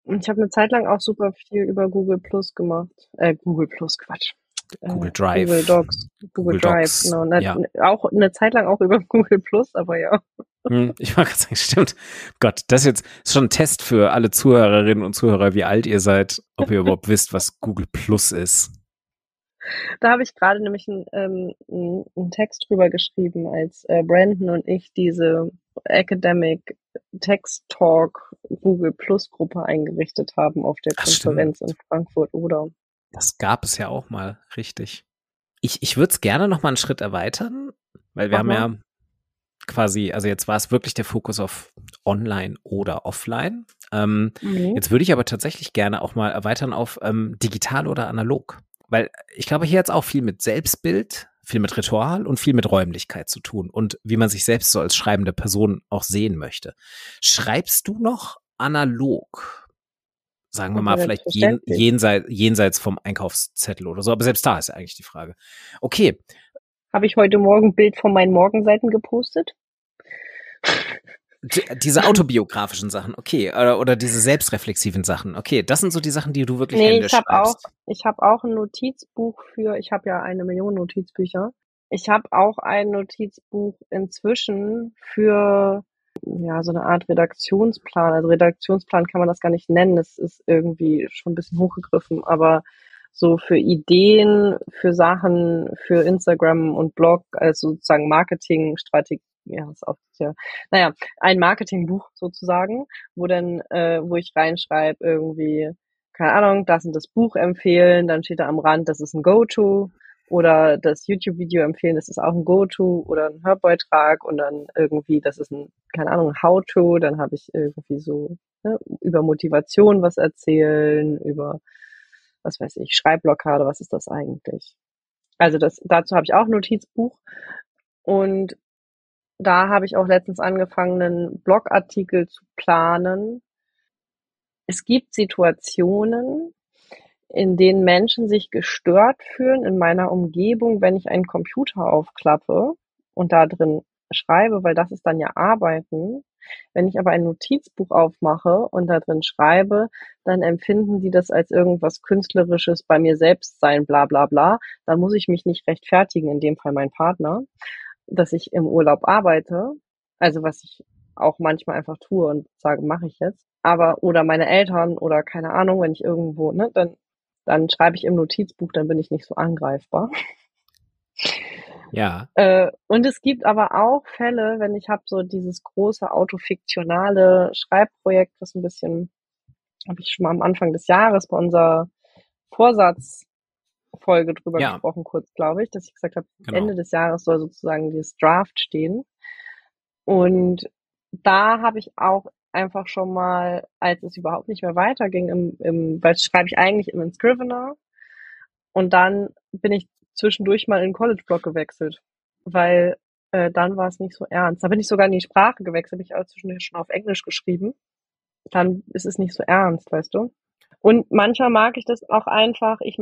Ich habe eine Zeit lang auch super viel über Google Plus gemacht. Äh, Google Plus, Quatsch.
Google äh, Drive.
Google Docs. Google, Google Drive, Docs, genau. Na, ja. Auch eine Zeit lang auch über Google Plus, aber ja.
Hm, ich mag gerade sagen, stimmt. Gott, das ist jetzt schon ein Test für alle Zuhörerinnen und Zuhörer, wie alt ihr seid, ob ihr überhaupt wisst, was Google Plus ist.
Da habe ich gerade nämlich einen, ähm, einen Text drüber geschrieben, als äh, Brandon und ich diese Academic Text Talk Google Plus Gruppe eingerichtet haben auf der Ach, Konferenz stimmt. in Frankfurt oder.
Das gab es ja auch mal, richtig. Ich, ich würde es gerne noch mal einen Schritt erweitern, weil wir Aha. haben ja quasi, also jetzt war es wirklich der Fokus auf online oder offline. Ähm, mhm. Jetzt würde ich aber tatsächlich gerne auch mal erweitern auf ähm, digital oder analog. Weil ich glaube, hier hat es auch viel mit Selbstbild, viel mit Ritual und viel mit Räumlichkeit zu tun und wie man sich selbst so als schreibende Person auch sehen möchte. Schreibst du noch analog? Sagen wir mal, vielleicht jen, jenseits, jenseits vom Einkaufszettel oder so. Aber selbst da ist ja eigentlich die Frage. Okay.
Habe ich heute Morgen ein Bild von meinen Morgenseiten gepostet?
Diese autobiografischen Sachen, okay, oder, oder diese selbstreflexiven Sachen, okay, das sind so die Sachen, die du wirklich
nee, ich hab auch, ich habe auch ein Notizbuch für, ich habe ja eine Million Notizbücher. Ich habe auch ein Notizbuch inzwischen für ja so eine Art Redaktionsplan. Also Redaktionsplan kann man das gar nicht nennen, das ist irgendwie schon ein bisschen hochgegriffen, aber so für Ideen, für Sachen, für Instagram und Blog, also sozusagen Marketingstrategie, ja, ist auch ja, naja, ein Marketingbuch sozusagen, wo dann, äh, wo ich reinschreibe irgendwie, keine Ahnung, das sind das Buch empfehlen, dann steht da am Rand, das ist ein Go-To oder das YouTube-Video empfehlen, das ist auch ein Go-To oder ein Hörbeitrag und dann irgendwie, das ist ein, keine Ahnung, How-To, dann habe ich irgendwie so ne, über Motivation was erzählen, über was weiß ich, Schreibblockade, was ist das eigentlich? Also das, dazu habe ich auch ein Notizbuch und da habe ich auch letztens angefangen, einen Blogartikel zu planen. Es gibt Situationen, in denen Menschen sich gestört fühlen in meiner Umgebung, wenn ich einen Computer aufklappe und da drin schreibe, weil das ist dann ja Arbeiten. Wenn ich aber ein Notizbuch aufmache und da drin schreibe, dann empfinden die das als irgendwas Künstlerisches bei mir selbst sein, bla bla bla. Dann muss ich mich nicht rechtfertigen, in dem Fall mein Partner, dass ich im Urlaub arbeite. Also was ich auch manchmal einfach tue und sage, mache ich jetzt. Aber, oder meine Eltern oder keine Ahnung, wenn ich irgendwo, ne, dann, dann schreibe ich im Notizbuch, dann bin ich nicht so angreifbar.
Ja.
Äh, und es gibt aber auch Fälle, wenn ich habe so dieses große autofiktionale Schreibprojekt, was ein bisschen, habe ich schon mal am Anfang des Jahres bei unserer Vorsatzfolge drüber ja. gesprochen, kurz glaube ich, dass ich gesagt habe, genau. Ende des Jahres soll sozusagen dieses Draft stehen. Und da habe ich auch einfach schon mal, als es überhaupt nicht mehr weiterging, im, im, weil schreibe ich eigentlich im Scrivener. Und dann bin ich zwischendurch mal in den College-Blog gewechselt, weil äh, dann war es nicht so ernst. Da bin ich sogar in die Sprache gewechselt, habe ich auch zwischendurch schon auf Englisch geschrieben. Dann ist es nicht so ernst, weißt du? Und manchmal mag ich das auch einfach. Ich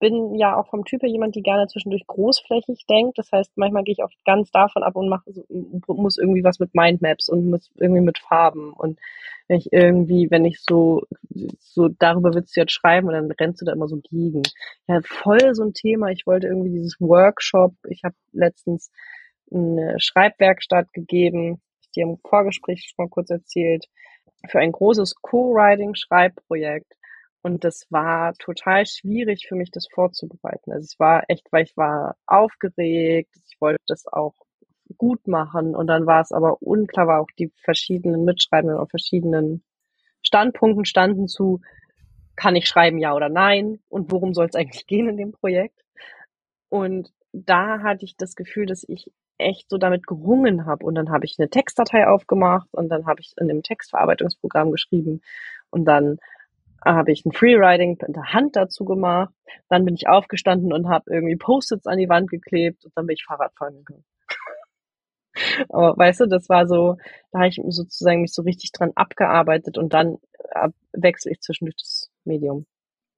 bin ja auch vom Typ her jemand, die gerne zwischendurch großflächig denkt. Das heißt, manchmal gehe ich auch ganz davon ab und mache muss irgendwie was mit Mindmaps und muss irgendwie mit Farben. Und wenn ich irgendwie, wenn ich so, so darüber willst du jetzt schreiben und dann rennst du da immer so gegen. Ja, voll so ein Thema. Ich wollte irgendwie dieses Workshop. Ich habe letztens eine Schreibwerkstatt gegeben, ich dir im Vorgespräch schon mal kurz erzählt, für ein großes Co-Writing-Schreibprojekt. Und das war total schwierig für mich, das vorzubereiten. Also es war echt, weil ich war aufgeregt, ich wollte das auch gut machen und dann war es aber unklar, war auch die verschiedenen Mitschreibenden auf verschiedenen Standpunkten standen zu, kann ich schreiben ja oder nein und worum soll es eigentlich gehen in dem Projekt. Und da hatte ich das Gefühl, dass ich echt so damit gerungen habe und dann habe ich eine Textdatei aufgemacht und dann habe ich in dem Textverarbeitungsprogramm geschrieben und dann habe ich ein Freeriding in der Hand dazu gemacht. Dann bin ich aufgestanden und habe irgendwie Post-its an die Wand geklebt und dann bin ich Fahrradfahren gegangen. Aber weißt du, das war so, da habe ich sozusagen mich so richtig dran abgearbeitet und dann wechsle ich zwischendurch das Medium.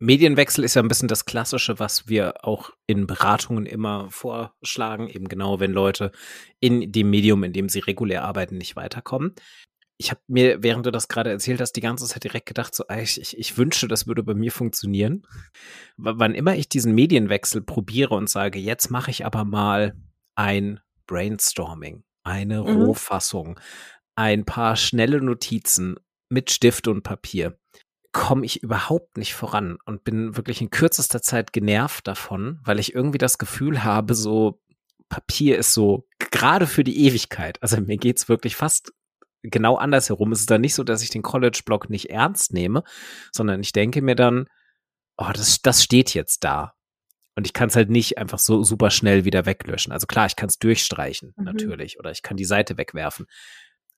Medienwechsel ist ja ein bisschen das Klassische, was wir auch in Beratungen immer vorschlagen, eben genau, wenn Leute in dem Medium, in dem sie regulär arbeiten, nicht weiterkommen ich habe mir, während du das gerade erzählt hast, die ganze Zeit direkt gedacht, so, ich, ich, ich wünsche, das würde bei mir funktionieren. W wann immer ich diesen Medienwechsel probiere und sage, jetzt mache ich aber mal ein Brainstorming, eine mhm. Rohfassung, ein paar schnelle Notizen mit Stift und Papier, komme ich überhaupt nicht voran und bin wirklich in kürzester Zeit genervt davon, weil ich irgendwie das Gefühl habe, so Papier ist so gerade für die Ewigkeit. Also mir geht's wirklich fast genau andersherum. Es ist dann nicht so, dass ich den College-Blog nicht ernst nehme, sondern ich denke mir dann, oh, das, das steht jetzt da. Und ich kann es halt nicht einfach so super schnell wieder weglöschen. Also klar, ich kann es durchstreichen, mhm. natürlich, oder ich kann die Seite wegwerfen.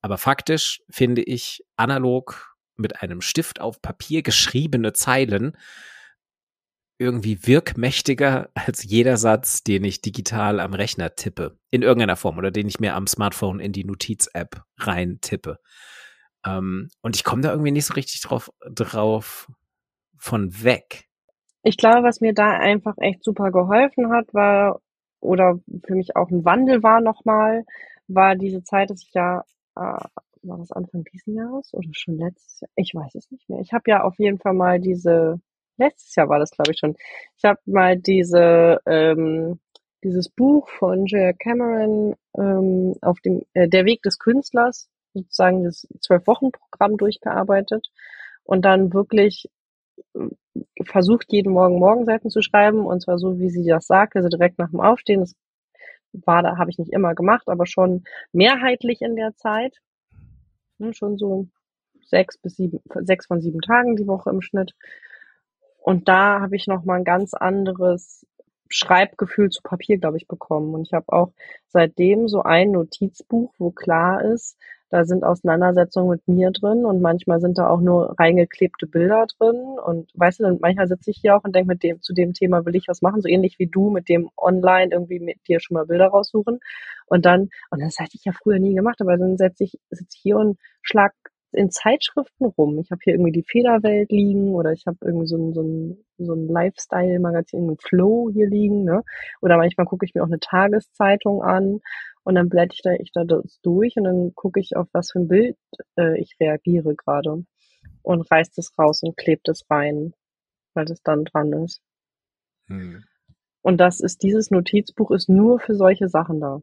Aber faktisch finde ich analog mit einem Stift auf Papier geschriebene Zeilen irgendwie wirkmächtiger als jeder Satz, den ich digital am Rechner tippe, in irgendeiner Form oder den ich mir am Smartphone in die Notiz-App rein tippe. Ähm, und ich komme da irgendwie nicht so richtig drauf, drauf von weg.
Ich glaube, was mir da einfach echt super geholfen hat, war, oder für mich auch ein Wandel war nochmal, war diese Zeit, dass ich ja, äh, war das Anfang diesen Jahres oder schon letztes Jahr? Ich weiß es nicht mehr. Ich habe ja auf jeden Fall mal diese letztes Jahr war das, glaube ich, schon. Ich habe mal diese, ähm, dieses Buch von J. Cameron ähm, auf dem äh, Der Weg des Künstlers, sozusagen das Zwölf-Wochen-Programm durchgearbeitet und dann wirklich äh, versucht, jeden Morgen Morgenseiten zu schreiben und zwar so, wie sie das sagt, also direkt nach dem Aufstehen. Das war da, habe ich nicht immer gemacht, aber schon mehrheitlich in der Zeit. Hm, schon so sechs bis sieben, sechs von sieben Tagen die Woche im Schnitt. Und da habe ich noch mal ein ganz anderes Schreibgefühl zu Papier, glaube ich, bekommen. Und ich habe auch seitdem so ein Notizbuch, wo klar ist, da sind Auseinandersetzungen mit mir drin und manchmal sind da auch nur reingeklebte Bilder drin. Und weißt du, dann manchmal sitze ich hier auch und denke, mit dem, zu dem Thema will ich was machen, so ähnlich wie du mit dem online irgendwie mit dir schon mal Bilder raussuchen. Und dann, und das hätte ich ja früher nie gemacht, aber dann setze ich, sitze ich hier und schlag in Zeitschriften rum. Ich habe hier irgendwie die Federwelt liegen oder ich habe irgendwie so ein, so ein, so ein Lifestyle-Magazin mit Flow hier liegen. Ne? Oder manchmal gucke ich mir auch eine Tageszeitung an und dann blätter ich da, ich da das durch und dann gucke ich, auf was für ein Bild äh, ich reagiere gerade und reiß das raus und klebt es rein, weil das dann dran ist. Hm. Und das ist, dieses Notizbuch ist nur für solche Sachen da.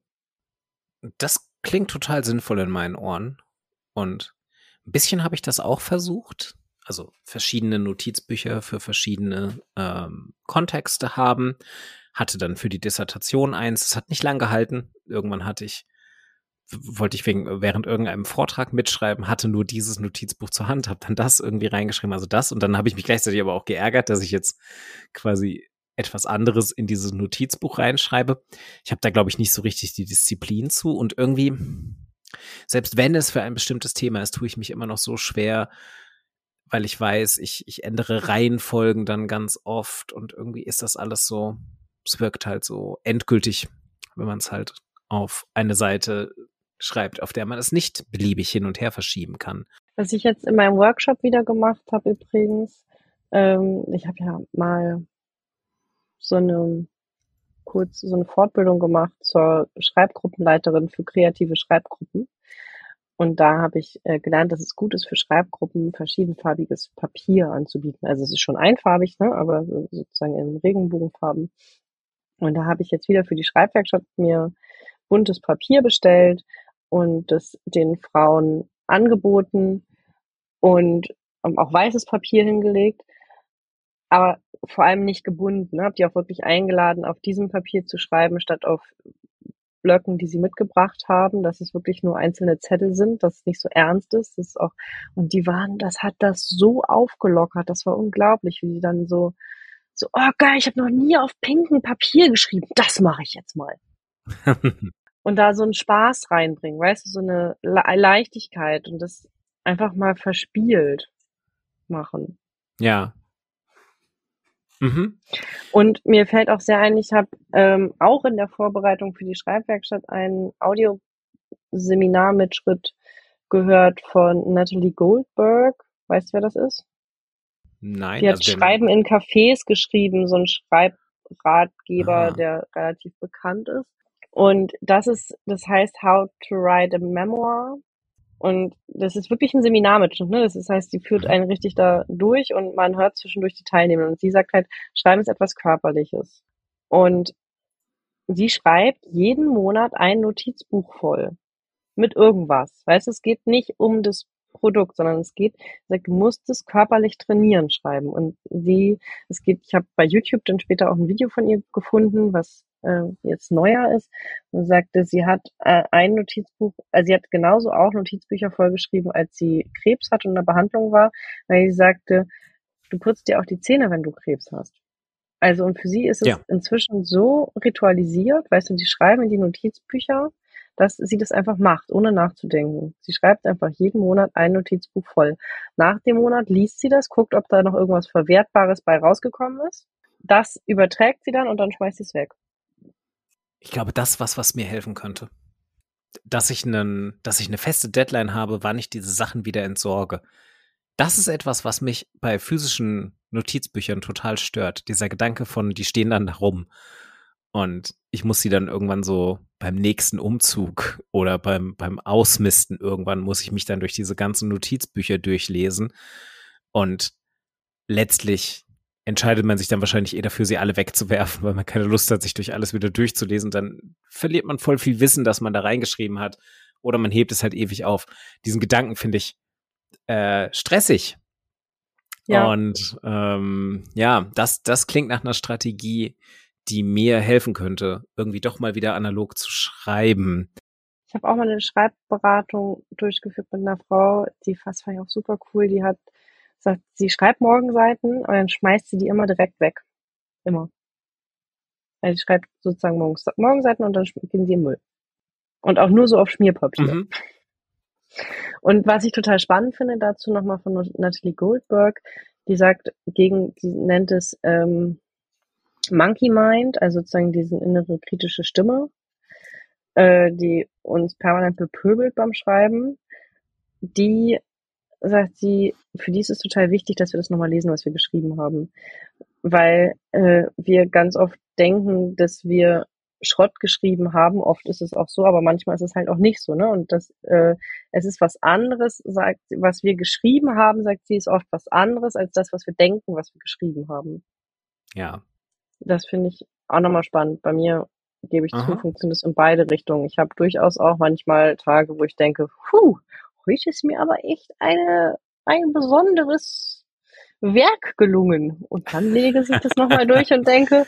Das klingt total sinnvoll in meinen Ohren. Und ein bisschen habe ich das auch versucht. Also verschiedene Notizbücher für verschiedene ähm, Kontexte haben. Hatte dann für die Dissertation eins. Das hat nicht lang gehalten. Irgendwann hatte ich, wollte ich wegen, während irgendeinem Vortrag mitschreiben, hatte nur dieses Notizbuch zur Hand, habe dann das irgendwie reingeschrieben, also das. Und dann habe ich mich gleichzeitig aber auch geärgert, dass ich jetzt quasi etwas anderes in dieses Notizbuch reinschreibe. Ich habe da, glaube ich, nicht so richtig die Disziplin zu und irgendwie selbst wenn es für ein bestimmtes Thema ist, tue ich mich immer noch so schwer, weil ich weiß, ich, ich ändere Reihenfolgen dann ganz oft und irgendwie ist das alles so, es wirkt halt so endgültig, wenn man es halt auf eine Seite schreibt, auf der man es nicht beliebig hin und her verschieben kann.
Was ich jetzt in meinem Workshop wieder gemacht habe übrigens, ähm, ich habe ja mal so eine kurz so eine Fortbildung gemacht zur Schreibgruppenleiterin für kreative Schreibgruppen. Und da habe ich äh, gelernt, dass es gut ist für Schreibgruppen, verschiedenfarbiges Papier anzubieten. Also es ist schon einfarbig, ne, aber sozusagen in Regenbogenfarben. Und da habe ich jetzt wieder für die Schreibwerkstatt mir buntes Papier bestellt und das den Frauen angeboten und auch weißes Papier hingelegt aber vor allem nicht gebunden. Ne? Hab die auch wirklich eingeladen, auf diesem Papier zu schreiben, statt auf Blöcken, die sie mitgebracht haben, dass es wirklich nur einzelne Zettel sind, dass es nicht so ernst ist. Das ist auch, und die waren, das hat das so aufgelockert, das war unglaublich, wie die dann so, so, oh geil, ich habe noch nie auf pinkem Papier geschrieben, das mache ich jetzt mal. und da so einen Spaß reinbringen, weißt du, so eine Le- Leichtigkeit und das einfach mal verspielt machen.
Ja. Mhm.
Und mir fällt auch sehr ein, ich habe ähm, auch in der Vorbereitung für die Schreibwerkstatt ein Audioseminarmitschritt gehört von Natalie Goldberg. Weißt du, wer das ist?
Nein.
Die hat also Schreiben in Cafés geschrieben, so ein Schreibratgeber, Aha. der relativ bekannt ist. Und das ist, das heißt How to Write a Memoir. Und das ist wirklich ein Seminar mit, ne? Das heißt, sie führt einen richtig da durch und man hört zwischendurch die Teilnehmer. Und sie sagt halt, Schreiben ist etwas Körperliches. Und sie schreibt jeden Monat ein Notizbuch voll. Mit irgendwas. Weißt du, es geht nicht um das Produkt, sondern es geht, sagt, du musst es körperlich trainieren schreiben. Und sie, es geht, ich habe bei YouTube dann später auch ein Video von ihr gefunden, was äh, jetzt neuer ist, und sagte, sie hat äh, ein Notizbuch, also sie hat genauso auch Notizbücher vollgeschrieben, als sie Krebs hatte und in der Behandlung war, weil sie sagte, du putzt dir auch die Zähne, wenn du Krebs hast. Also und für sie ist es ja. inzwischen so ritualisiert, weißt du, sie schreiben in die Notizbücher, dass sie das einfach macht, ohne nachzudenken. Sie schreibt einfach jeden Monat ein Notizbuch voll. Nach dem Monat liest sie das, guckt, ob da noch irgendwas Verwertbares bei rausgekommen ist. Das überträgt sie dann und dann schmeißt sie es weg.
Ich glaube, das was, was mir helfen könnte. Dass ich, einen, dass ich eine feste Deadline habe, wann ich diese Sachen wieder entsorge. Das ist etwas, was mich bei physischen Notizbüchern total stört. Dieser Gedanke von, die stehen dann da rum. Und ich muss sie dann irgendwann so beim nächsten Umzug oder beim, beim Ausmisten irgendwann muss ich mich dann durch diese ganzen Notizbücher durchlesen. Und letztlich entscheidet man sich dann wahrscheinlich eh dafür, sie alle wegzuwerfen, weil man keine Lust hat, sich durch alles wieder durchzulesen. Dann verliert man voll viel Wissen, das man da reingeschrieben hat. Oder man hebt es halt ewig auf. Diesen Gedanken finde ich äh, stressig. Ja. Und ähm, ja, das, das klingt nach einer Strategie, die mir helfen könnte, irgendwie doch mal wieder analog zu schreiben.
Ich habe auch mal eine Schreibberatung durchgeführt mit einer Frau, die fast fand ich auch super cool. Die hat sagt, sie schreibt Morgenseiten und dann schmeißt sie die immer direkt weg. Immer. Also sie schreibt sozusagen morgens, Morgenseiten und dann gehen sie im Müll. Und auch nur so auf Schmierpapier. Mhm. Und was ich total spannend finde dazu nochmal von Natalie Goldberg, die sagt, gegen, die nennt es ähm, Monkey Mind, also sozusagen diese innere kritische Stimme, äh, die uns permanent bepöbelt beim Schreiben, die sagt sie, für die ist es total wichtig, dass wir das nochmal lesen, was wir geschrieben haben. Weil äh, wir ganz oft denken, dass wir Schrott geschrieben haben. Oft ist es auch so, aber manchmal ist es halt auch nicht so. Ne? Und das, äh, es ist was anderes, sagt, was wir geschrieben haben, sagt sie, ist oft was anderes als das, was wir denken, was wir geschrieben haben.
Ja.
Das finde ich auch nochmal spannend. Bei mir gebe ich Aha. zu, funktioniert es in beide Richtungen. Ich habe durchaus auch manchmal Tage, wo ich denke, puh, heute ist mir aber echt eine, ein besonderes Werk gelungen. Und dann lege ich das nochmal durch und denke,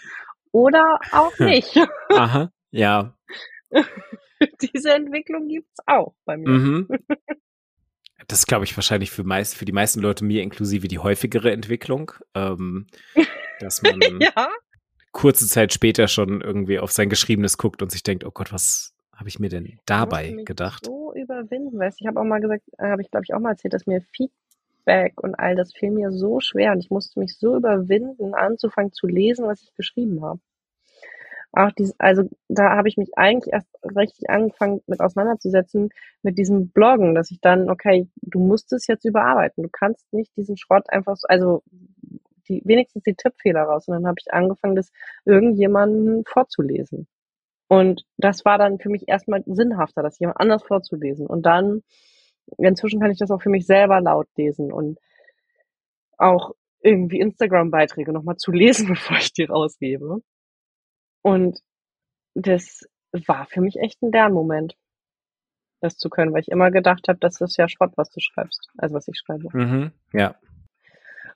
oder auch nicht.
Aha, ja.
Diese Entwicklung gibt's auch bei mir. Mhm.
Das ist, glaube ich, wahrscheinlich für, meist, für die meisten Leute, mir inklusive, die häufigere Entwicklung. Ähm, dass man ja. kurze Zeit später schon irgendwie auf sein Geschriebenes guckt und sich denkt, oh Gott, was habe ich mir denn dabei gedacht?
So überwinden, weißt ich habe auch mal gesagt, äh, habe ich glaube ich auch mal erzählt, dass mir Feedback und all das fiel mir so schwer und ich musste mich so überwinden, anzufangen zu lesen, was ich geschrieben habe. Auch dieses, also da habe ich mich eigentlich erst richtig angefangen mit auseinanderzusetzen mit diesem Bloggen, dass ich dann, okay, du musst es jetzt überarbeiten. Du kannst nicht diesen Schrott einfach so, also die, wenigstens die Tippfehler raus. Und dann habe ich angefangen, das irgendjemanden vorzulesen. Und das war dann für mich erstmal sinnhafter, das jemand anders vorzulesen. Und dann, inzwischen kann ich das auch für mich selber laut lesen und auch irgendwie Instagram-Beiträge nochmal zu lesen, bevor ich die rausgebe. Und das war für mich echt ein Lernmoment, das zu können, weil ich immer gedacht habe, das ist ja Schrott, was du schreibst, also was ich schreibe.
Mhm, ja.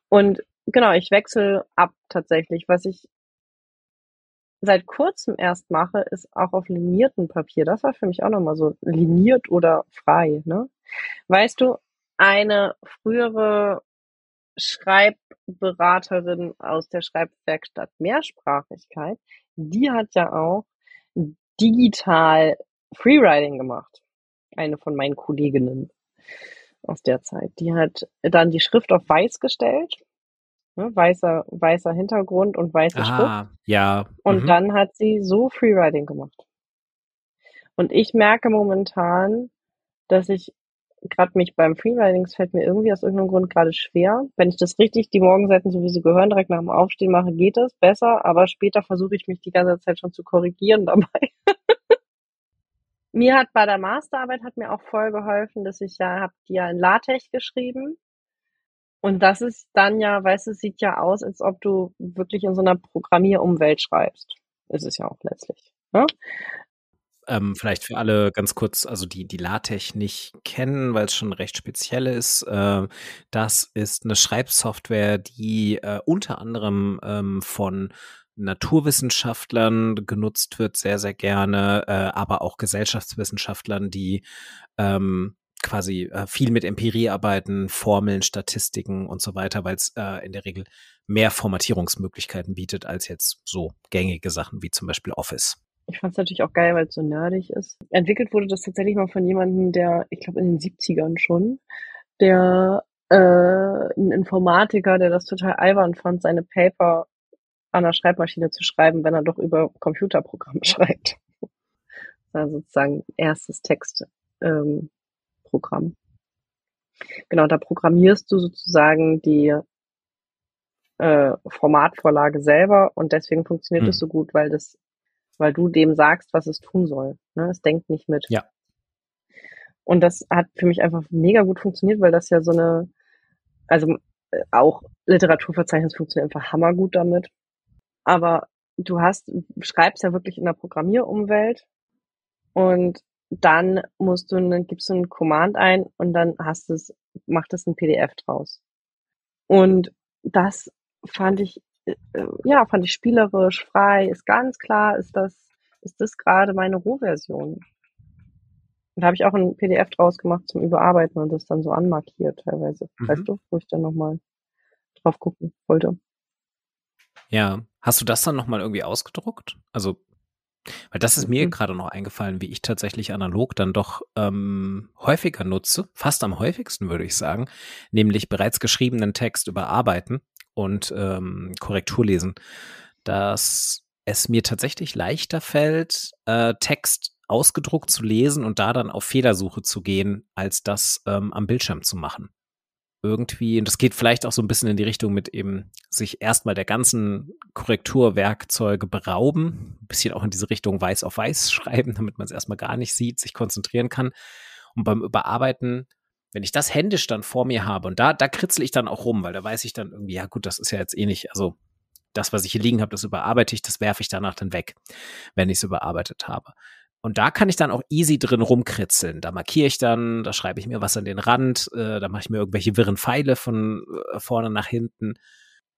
Und genau, ich wechsle ab tatsächlich. Was ich seit kurzem erst mache, ist auch auf liniertem Papier. Das war für mich auch nochmal so liniert oder frei. Ne? Weißt du, eine frühere Schreibberaterin aus der Schreibwerkstatt Mehrsprachigkeit, die hat ja auch digital Freewriting gemacht. Eine von meinen Kolleginnen aus der Zeit. Die hat dann die Schrift auf weiß gestellt ne, weißer, weißer Hintergrund und weiße Schrift.
Ah, ja.
Und
Mhm.
dann hat sie so Freewriting gemacht. Und ich merke momentan, dass ich gerade mich beim Freewriting, es fällt mir irgendwie aus irgendeinem Grund gerade schwer. Wenn ich das richtig, die Morgenseiten, so wie sie gehören, direkt nach dem Aufstehen mache, geht es besser, aber später versuche ich mich die ganze Zeit schon zu korrigieren dabei. mir hat bei der Masterarbeit hat mir auch voll geholfen, dass ich ja, habe die ja in LaTeX geschrieben. Und das ist dann ja, weißt du, es sieht ja aus, als ob du wirklich in so einer Programmierumwelt schreibst. Ist es ja auch letztlich. Ne?
Ähm, vielleicht für alle ganz kurz, also die, die LaTeX nicht kennen, weil es schon recht speziell ist. Äh, das ist eine Schreibsoftware, die äh, unter anderem ähm, von Naturwissenschaftlern genutzt wird, sehr, sehr gerne, äh, aber auch Gesellschaftswissenschaftlern, die ähm, quasi äh, viel mit Empirie arbeiten, Formeln, Statistiken und so weiter, weil es äh, in der Regel mehr Formatierungsmöglichkeiten bietet als jetzt so gängige Sachen wie zum Beispiel Office.
Ich fand es natürlich auch geil, weil es so nerdig ist. Entwickelt wurde das tatsächlich mal von jemandem, der, ich glaube in den 70ern schon, der äh, ein Informatiker, der das total albern fand, seine Paper an der Schreibmaschine zu schreiben, wenn er doch über Computerprogramme schreibt. Also sozusagen erstes Textprogramm. Ähm, genau, da programmierst du sozusagen die äh, Formatvorlage selber und deswegen funktioniert es
Hm.
so gut, weil das, weil du dem sagst, was es tun soll. Ne? Es denkt nicht mit.
Ja.
Und das hat für mich einfach mega gut funktioniert, weil das ja so eine, also äh, auch Literaturverzeichnis funktioniert einfach hammergut damit. Aber du hast, schreibst ja wirklich in der Programmierumwelt und dann musst du, dann gibst du einen Command ein und dann hast es, macht es ein PDF draus. Und das fand ich, äh, ja, fand ich spielerisch, frei, ist ganz klar, ist das, ist das gerade meine Rohversion. Und da habe ich auch ein PDF draus gemacht zum Überarbeiten und das dann so anmarkiert teilweise.
Mhm.
Weißt du, wo ich dann nochmal drauf gucken wollte.
Ja. Hast du das dann nochmal irgendwie ausgedruckt? Also, weil das ist mir
Mhm.
gerade noch eingefallen, wie ich tatsächlich analog dann doch ähm, häufiger nutze, fast am häufigsten würde ich sagen, nämlich bereits geschriebenen Text überarbeiten und ähm, Korrektur lesen, dass es mir tatsächlich leichter fällt, äh, Text ausgedruckt zu lesen und da dann auf Fehlersuche zu gehen, als das ähm, am Bildschirm zu machen irgendwie, und das geht vielleicht auch so ein bisschen in die Richtung mit eben sich erstmal der ganzen Korrekturwerkzeuge berauben, ein bisschen auch in diese Richtung weiß auf weiß schreiben, damit man es erstmal gar nicht sieht, sich konzentrieren kann. Und beim Überarbeiten, wenn ich das händisch dann vor mir habe, und da, da kritzel ich dann auch rum, weil da weiß ich dann irgendwie, ja gut, das ist ja jetzt eh nicht, also das, was ich hier liegen habe, das überarbeite ich, das werfe ich danach dann weg, wenn ich es überarbeitet habe. Und da kann ich dann auch easy drin rumkritzeln. Da markiere ich dann, da schreibe ich mir was an den Rand, äh, da mache ich mir irgendwelche wirren Pfeile von äh, vorne nach hinten.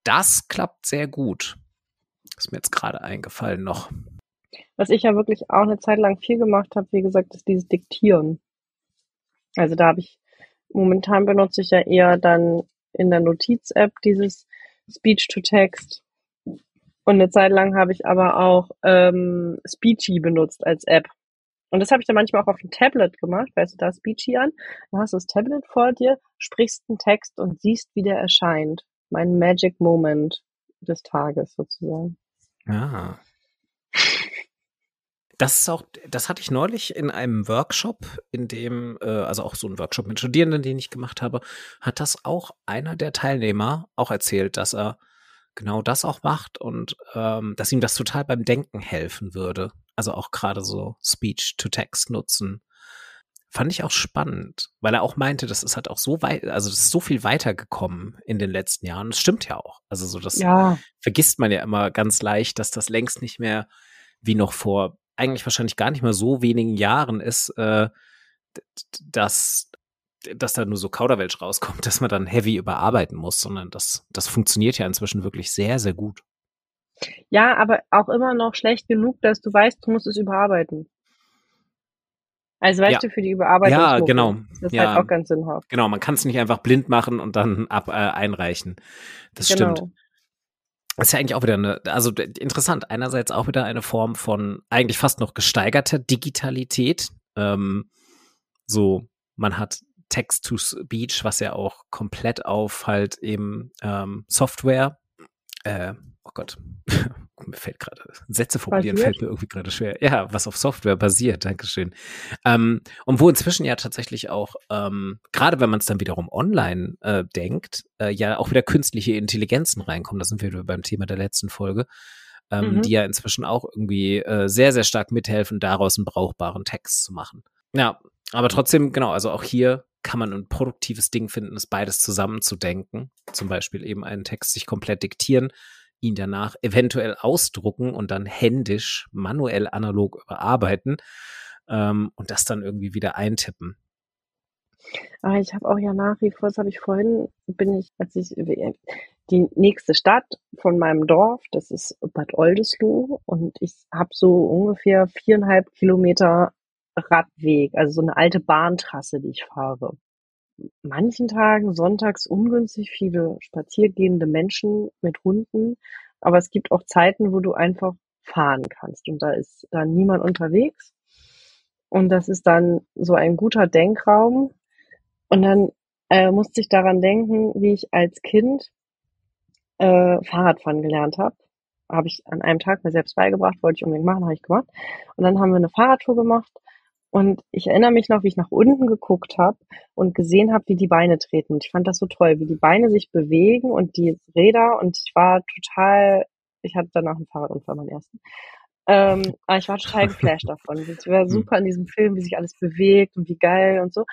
Das klappt sehr gut. Ist mir jetzt gerade eingefallen noch.
Was ich ja wirklich auch eine Zeit lang viel gemacht habe, wie gesagt, ist dieses Diktieren. Also da habe ich, momentan benutze ich ja eher dann in der Notiz-App dieses Speech-to-Text. Und eine Zeit lang habe ich aber auch ähm, Speechy benutzt als App. Und das habe ich dann manchmal auch auf dem Tablet gemacht, weißt du, da Speechy an, dann hast du das Tablet vor dir, sprichst einen Text und siehst, wie der erscheint. Mein Magic Moment des Tages sozusagen.
Ah. Das ist auch, das hatte ich neulich in einem Workshop, in dem, äh, also auch so ein Workshop mit Studierenden, den ich gemacht habe, hat das auch einer der Teilnehmer auch erzählt, dass er genau das auch macht und ähm, dass ihm das total beim Denken helfen würde. Also auch gerade so Speech-to-Text nutzen. Fand ich auch spannend, weil er auch meinte, das ist halt auch so weit, also das ist so viel weitergekommen in den letzten Jahren. Das stimmt ja auch. Also so das
Ja,
vergisst man ja immer ganz leicht, dass das längst nicht mehr wie noch vor eigentlich wahrscheinlich gar nicht mehr so wenigen Jahren ist, äh, dass, dass da nur so Kauderwelsch rauskommt, dass man dann heavy überarbeiten muss, sondern das, das funktioniert ja inzwischen wirklich sehr, sehr gut.
ja, aber auch immer noch schlecht genug, dass du weißt, du musst es überarbeiten. Also weißt
Ja.
du, für die Überarbeitung.
Ja, genau.
Das ist
Ja.
halt auch ganz sinnhaft.
Genau, man kann es nicht einfach blind machen und dann ab äh, einreichen. Das
genau.
stimmt. Das ist ja eigentlich auch wieder eine, also interessant, einerseits auch wieder eine Form von eigentlich fast noch gesteigerter Digitalität. Ähm, so, man hat Text-to-Speech, was ja auch komplett auf halt eben ähm, Software, äh, oh Gott, mir fällt gerade, Sätze formulieren basiert? fällt mir irgendwie gerade schwer. Ja, was auf Software basiert, Dankeschön. Ähm, und wo inzwischen ja tatsächlich auch, ähm, gerade wenn man es dann wiederum online äh, denkt, äh, ja auch wieder künstliche Intelligenzen reinkommen. Da sind wir beim Thema der letzten Folge. Ähm, mhm. die ja inzwischen auch irgendwie äh, sehr, sehr stark mithelfen, daraus einen brauchbaren Text zu machen. Ja, aber trotzdem, genau, also auch hier kann man ein produktives Ding finden, es beides zusammenzudenken. Zum Beispiel eben einen Text sich komplett diktieren, ihn danach eventuell ausdrucken und dann händisch, manuell, analog überarbeiten ähm, und das dann irgendwie wieder eintippen.
Aber ich habe auch ja nach wie vor, das habe ich vorhin, bin ich, als ich die nächste Stadt von meinem Dorf, das ist Bad Oldesloe und ich habe so ungefähr viereinhalb Kilometer Radweg, also so eine alte Bahntrasse, die ich fahre. Manchen Tagen sonntags ungünstig viele spaziergehende Menschen mit Hunden, aber es gibt auch Zeiten, wo du einfach fahren kannst. Und da ist dann niemand unterwegs. Und das ist dann so ein guter Denkraum. Und dann äh, musste ich daran denken, wie ich als Kind äh, Fahrradfahren gelernt habe habe ich an einem Tag mir selbst beigebracht, wollte ich unbedingt machen, habe ich gemacht. Und dann haben wir eine Fahrradtour gemacht und ich erinnere mich noch, wie ich nach unten geguckt habe und gesehen habe, wie die Beine treten. Und ich fand das so toll, wie die Beine sich bewegen und die Räder. Und ich war total, ich hatte danach einen Fahrradunfall, meinen ersten. Ähm, aber ich war total geflasht davon. Es war super in diesem Film, wie sich alles bewegt und wie geil und so.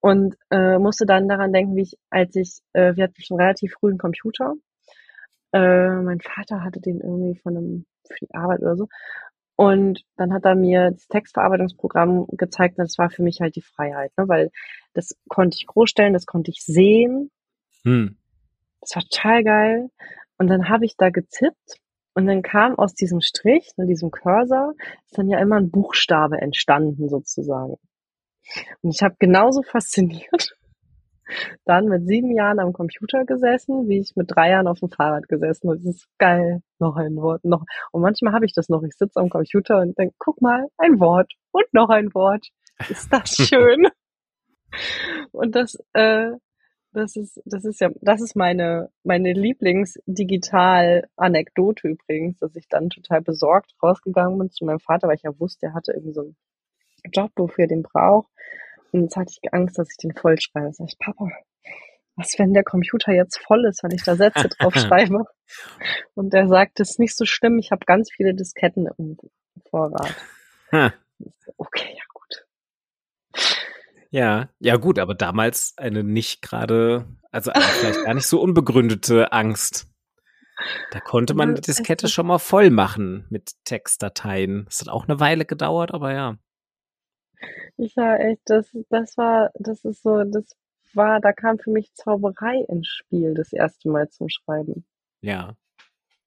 Und äh, musste dann daran denken, wie ich, als ich, äh, wir hatten schon relativ früh einen Computer. Äh, mein Vater hatte den irgendwie von einem, für die Arbeit oder so. Und dann hat er mir das Textverarbeitungsprogramm gezeigt und das war für mich halt die Freiheit, ne? weil das konnte ich großstellen, das konnte ich sehen. Hm. Das war total geil. Und dann habe ich da gezippt und dann kam aus diesem Strich, ne, diesem Cursor, ist dann ja immer ein Buchstabe entstanden sozusagen. Und ich habe genauso fasziniert dann mit sieben Jahren am Computer gesessen, wie ich mit drei Jahren auf dem Fahrrad gesessen. Und das ist geil. Noch ein Wort, noch. Und manchmal habe ich das noch. Ich sitze am Computer und denke, guck mal, ein Wort und noch ein Wort. Ist das schön? und das, äh, das ist, das ist ja, das ist meine, meine Lieblings-Digital-Anekdote übrigens, dass ich dann total besorgt rausgegangen bin zu meinem Vater, weil ich ja wusste, er hatte irgendwie so einen Job, wofür er den braucht. Und jetzt hatte ich Angst, dass ich den voll schreibe. Sag ich, Papa, was, wenn der Computer jetzt voll ist, wenn ich da Sätze drauf schreibe? Und er sagt, das ist nicht so schlimm, ich habe ganz viele Disketten im Vorrat. okay, ja gut.
Ja, ja gut, aber damals eine nicht gerade, also vielleicht gar nicht so unbegründete Angst. Da konnte man die Diskette schon mal voll machen mit Textdateien. Das hat auch eine Weile gedauert, aber ja.
Ja, echt, das, das war, das ist so, das war, da kam für mich Zauberei ins Spiel, das erste Mal zum Schreiben.
Ja.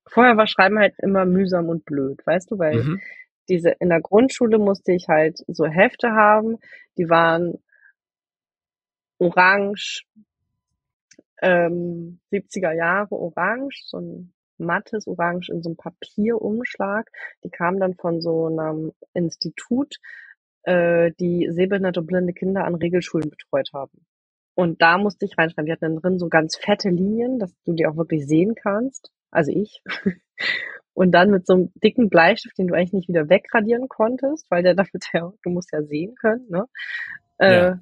Vorher war Schreiben halt immer mühsam und blöd, weißt du, weil mhm. diese, in der Grundschule musste ich halt so Hefte haben, die waren orange, ähm, 70er Jahre orange, so ein mattes Orange in so einem Papierumschlag. Die kamen dann von so einem Institut, äh, die sehbehinderte und blinde Kinder an Regelschulen betreut haben. Und da musste ich reinschreiben. Die hatten dann drin so ganz fette Linien, dass du die auch wirklich sehen kannst. Also ich. Und dann mit so einem dicken Bleistift, den du eigentlich nicht wieder wegradieren konntest, weil der damit ja, du musst ja sehen können, ne? Äh, ja.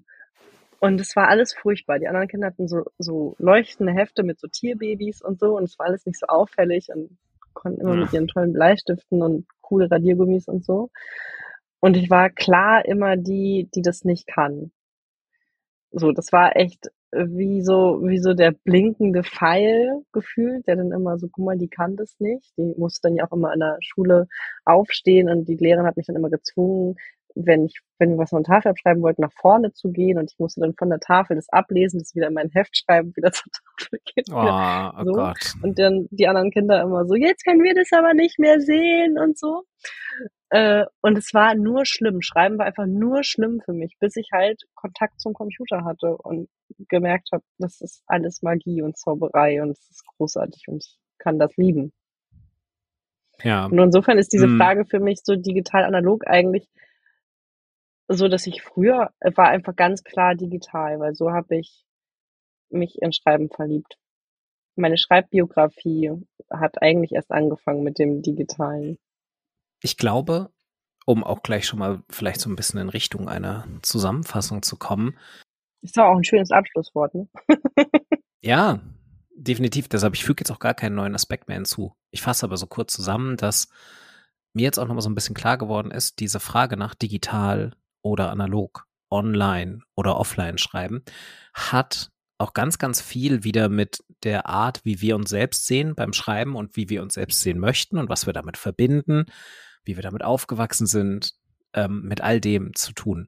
und es war alles furchtbar. Die anderen Kinder hatten so, so leuchtende Hefte mit so Tierbabys und so und es war alles nicht so auffällig und konnten immer ja. mit ihren tollen Bleistiften und coole Radiergummis und so. Und ich war klar immer die, die das nicht kann. So, das war echt wie so, wie so der blinkende Pfeil gefühlt, der dann immer so, guck mal, die kann das nicht. Die musste dann ja auch immer an der Schule aufstehen und die Lehrerin hat mich dann immer gezwungen, wenn ich, wenn wir was von der Tafel abschreiben wollten, nach vorne zu gehen und ich musste dann von der Tafel das ablesen, das wieder in mein Heft schreiben, wieder zur Tafel gehen.
Oh, oh so. Gott.
Und dann die anderen Kinder immer so, jetzt können wir das aber nicht mehr sehen und so. Äh, und es war nur schlimm. Schreiben war einfach nur schlimm für mich, bis ich halt Kontakt zum Computer hatte und gemerkt habe, das ist alles Magie und Zauberei und es ist großartig und ich kann das lieben. Ja. Und insofern ist diese hm. Frage für mich so digital analog eigentlich so, dass ich früher äh, war einfach ganz klar digital, weil so habe ich mich in Schreiben verliebt. Meine Schreibbiografie hat eigentlich erst angefangen mit dem Digitalen.
Ich glaube, um auch gleich schon mal vielleicht so ein bisschen in Richtung einer Zusammenfassung zu kommen.
Ist doch auch ein schönes Abschlusswort, ne?
ja, definitiv. Deshalb, ich füge jetzt auch gar keinen neuen Aspekt mehr hinzu. Ich fasse aber so kurz zusammen, dass mir jetzt auch nochmal so ein bisschen klar geworden ist, diese Frage nach digital oder analog, online oder offline schreiben, hat auch ganz, ganz viel wieder mit der Art, wie wir uns selbst sehen beim Schreiben und wie wir uns selbst sehen möchten und was wir damit verbinden, wie wir damit aufgewachsen sind, ähm, mit all dem zu tun.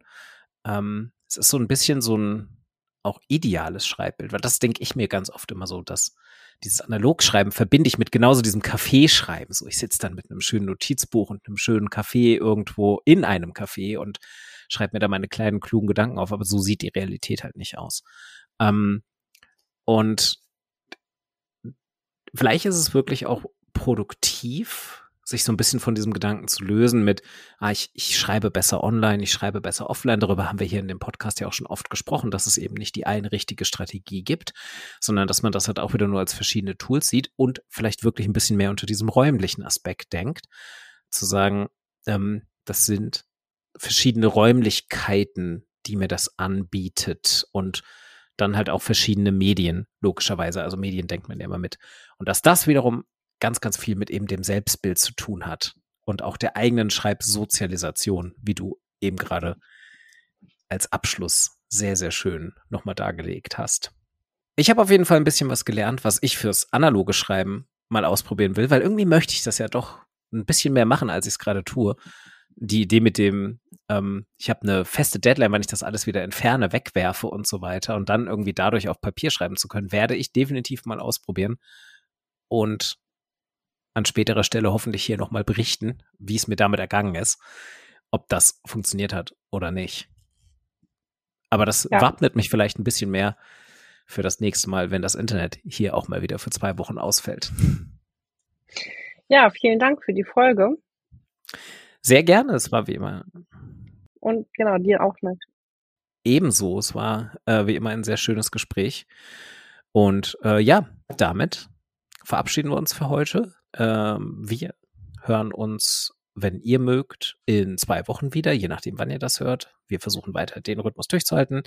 Ähm, es ist so ein bisschen so ein auch ideales Schreibbild, weil das denke ich mir ganz oft immer so, dass dieses Analogschreiben verbinde ich mit genauso diesem Kaffeeschreiben. So, ich sitze dann mit einem schönen Notizbuch und einem schönen Kaffee irgendwo in einem Café und schreibe mir da meine kleinen klugen Gedanken auf, aber so sieht die Realität halt nicht aus. Ähm, und vielleicht ist es wirklich auch produktiv, sich so ein bisschen von diesem Gedanken zu lösen mit, ah, ich, ich schreibe besser online, ich schreibe besser offline. Darüber haben wir hier in dem Podcast ja auch schon oft gesprochen, dass es eben nicht die eine richtige Strategie gibt, sondern dass man das halt auch wieder nur als verschiedene Tools sieht und vielleicht wirklich ein bisschen mehr unter diesem räumlichen Aspekt denkt. Zu sagen, ähm, das sind verschiedene Räumlichkeiten, die mir das anbietet und dann halt auch verschiedene Medien, logischerweise. Also Medien denkt man ja immer mit. Und dass das wiederum ganz, ganz viel mit eben dem Selbstbild zu tun hat und auch der eigenen Schreibsozialisation, wie du eben gerade als Abschluss sehr, sehr schön nochmal dargelegt hast. Ich habe auf jeden Fall ein bisschen was gelernt, was ich fürs analoge Schreiben mal ausprobieren will, weil irgendwie möchte ich das ja doch ein bisschen mehr machen, als ich es gerade tue. Die Idee mit dem, ähm, ich habe eine feste Deadline, wenn ich das alles wieder entferne, wegwerfe und so weiter und dann irgendwie dadurch auf Papier schreiben zu können, werde ich definitiv mal ausprobieren. Und an späterer Stelle hoffentlich hier nochmal berichten, wie es mir damit ergangen ist, ob das funktioniert hat oder nicht. Aber das ja. wappnet mich vielleicht ein bisschen mehr für das nächste Mal, wenn das Internet hier auch mal wieder für zwei Wochen ausfällt.
Ja, vielen Dank für die Folge.
Sehr gerne, es war wie immer.
Und genau, dir auch nett.
Ebenso, es war äh, wie immer ein sehr schönes Gespräch. Und äh, ja, damit verabschieden wir uns für heute. Ähm, wir hören uns, wenn ihr mögt, in zwei Wochen wieder, je nachdem, wann ihr das hört. Wir versuchen weiter den Rhythmus durchzuhalten.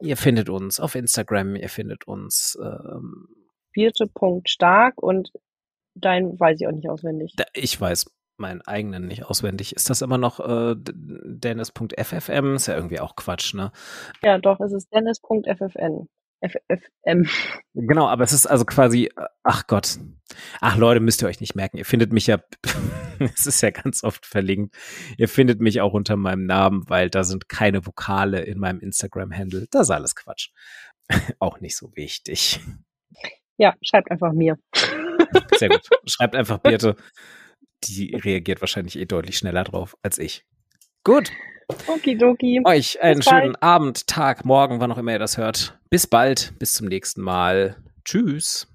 Ihr findet uns auf Instagram, ihr findet uns ähm,
Birte.stark und dein weiß ich auch nicht auswendig.
Ich weiß meinen eigenen nicht auswendig. Ist das immer noch äh, dennis.ffm? Ist ja irgendwie auch Quatsch, ne?
Ja, doch, es ist dennis.ffn. FFM.
Genau, aber es ist also quasi, ach Gott. Ach Leute, müsst ihr euch nicht merken. Ihr findet mich ja, es ist ja ganz oft verlinkt. Ihr findet mich auch unter meinem Namen, weil da sind keine Vokale in meinem Instagram-Handle. Das ist alles Quatsch. auch nicht so wichtig.
Ja, schreibt einfach mir.
Sehr gut. Schreibt einfach Birte. Die reagiert wahrscheinlich eh deutlich schneller drauf als ich. Gut.
Okidoki.
Euch einen bis schönen bald. Abend, Tag, Morgen, wann auch immer ihr das hört. Bis bald, bis zum nächsten Mal. Tschüss.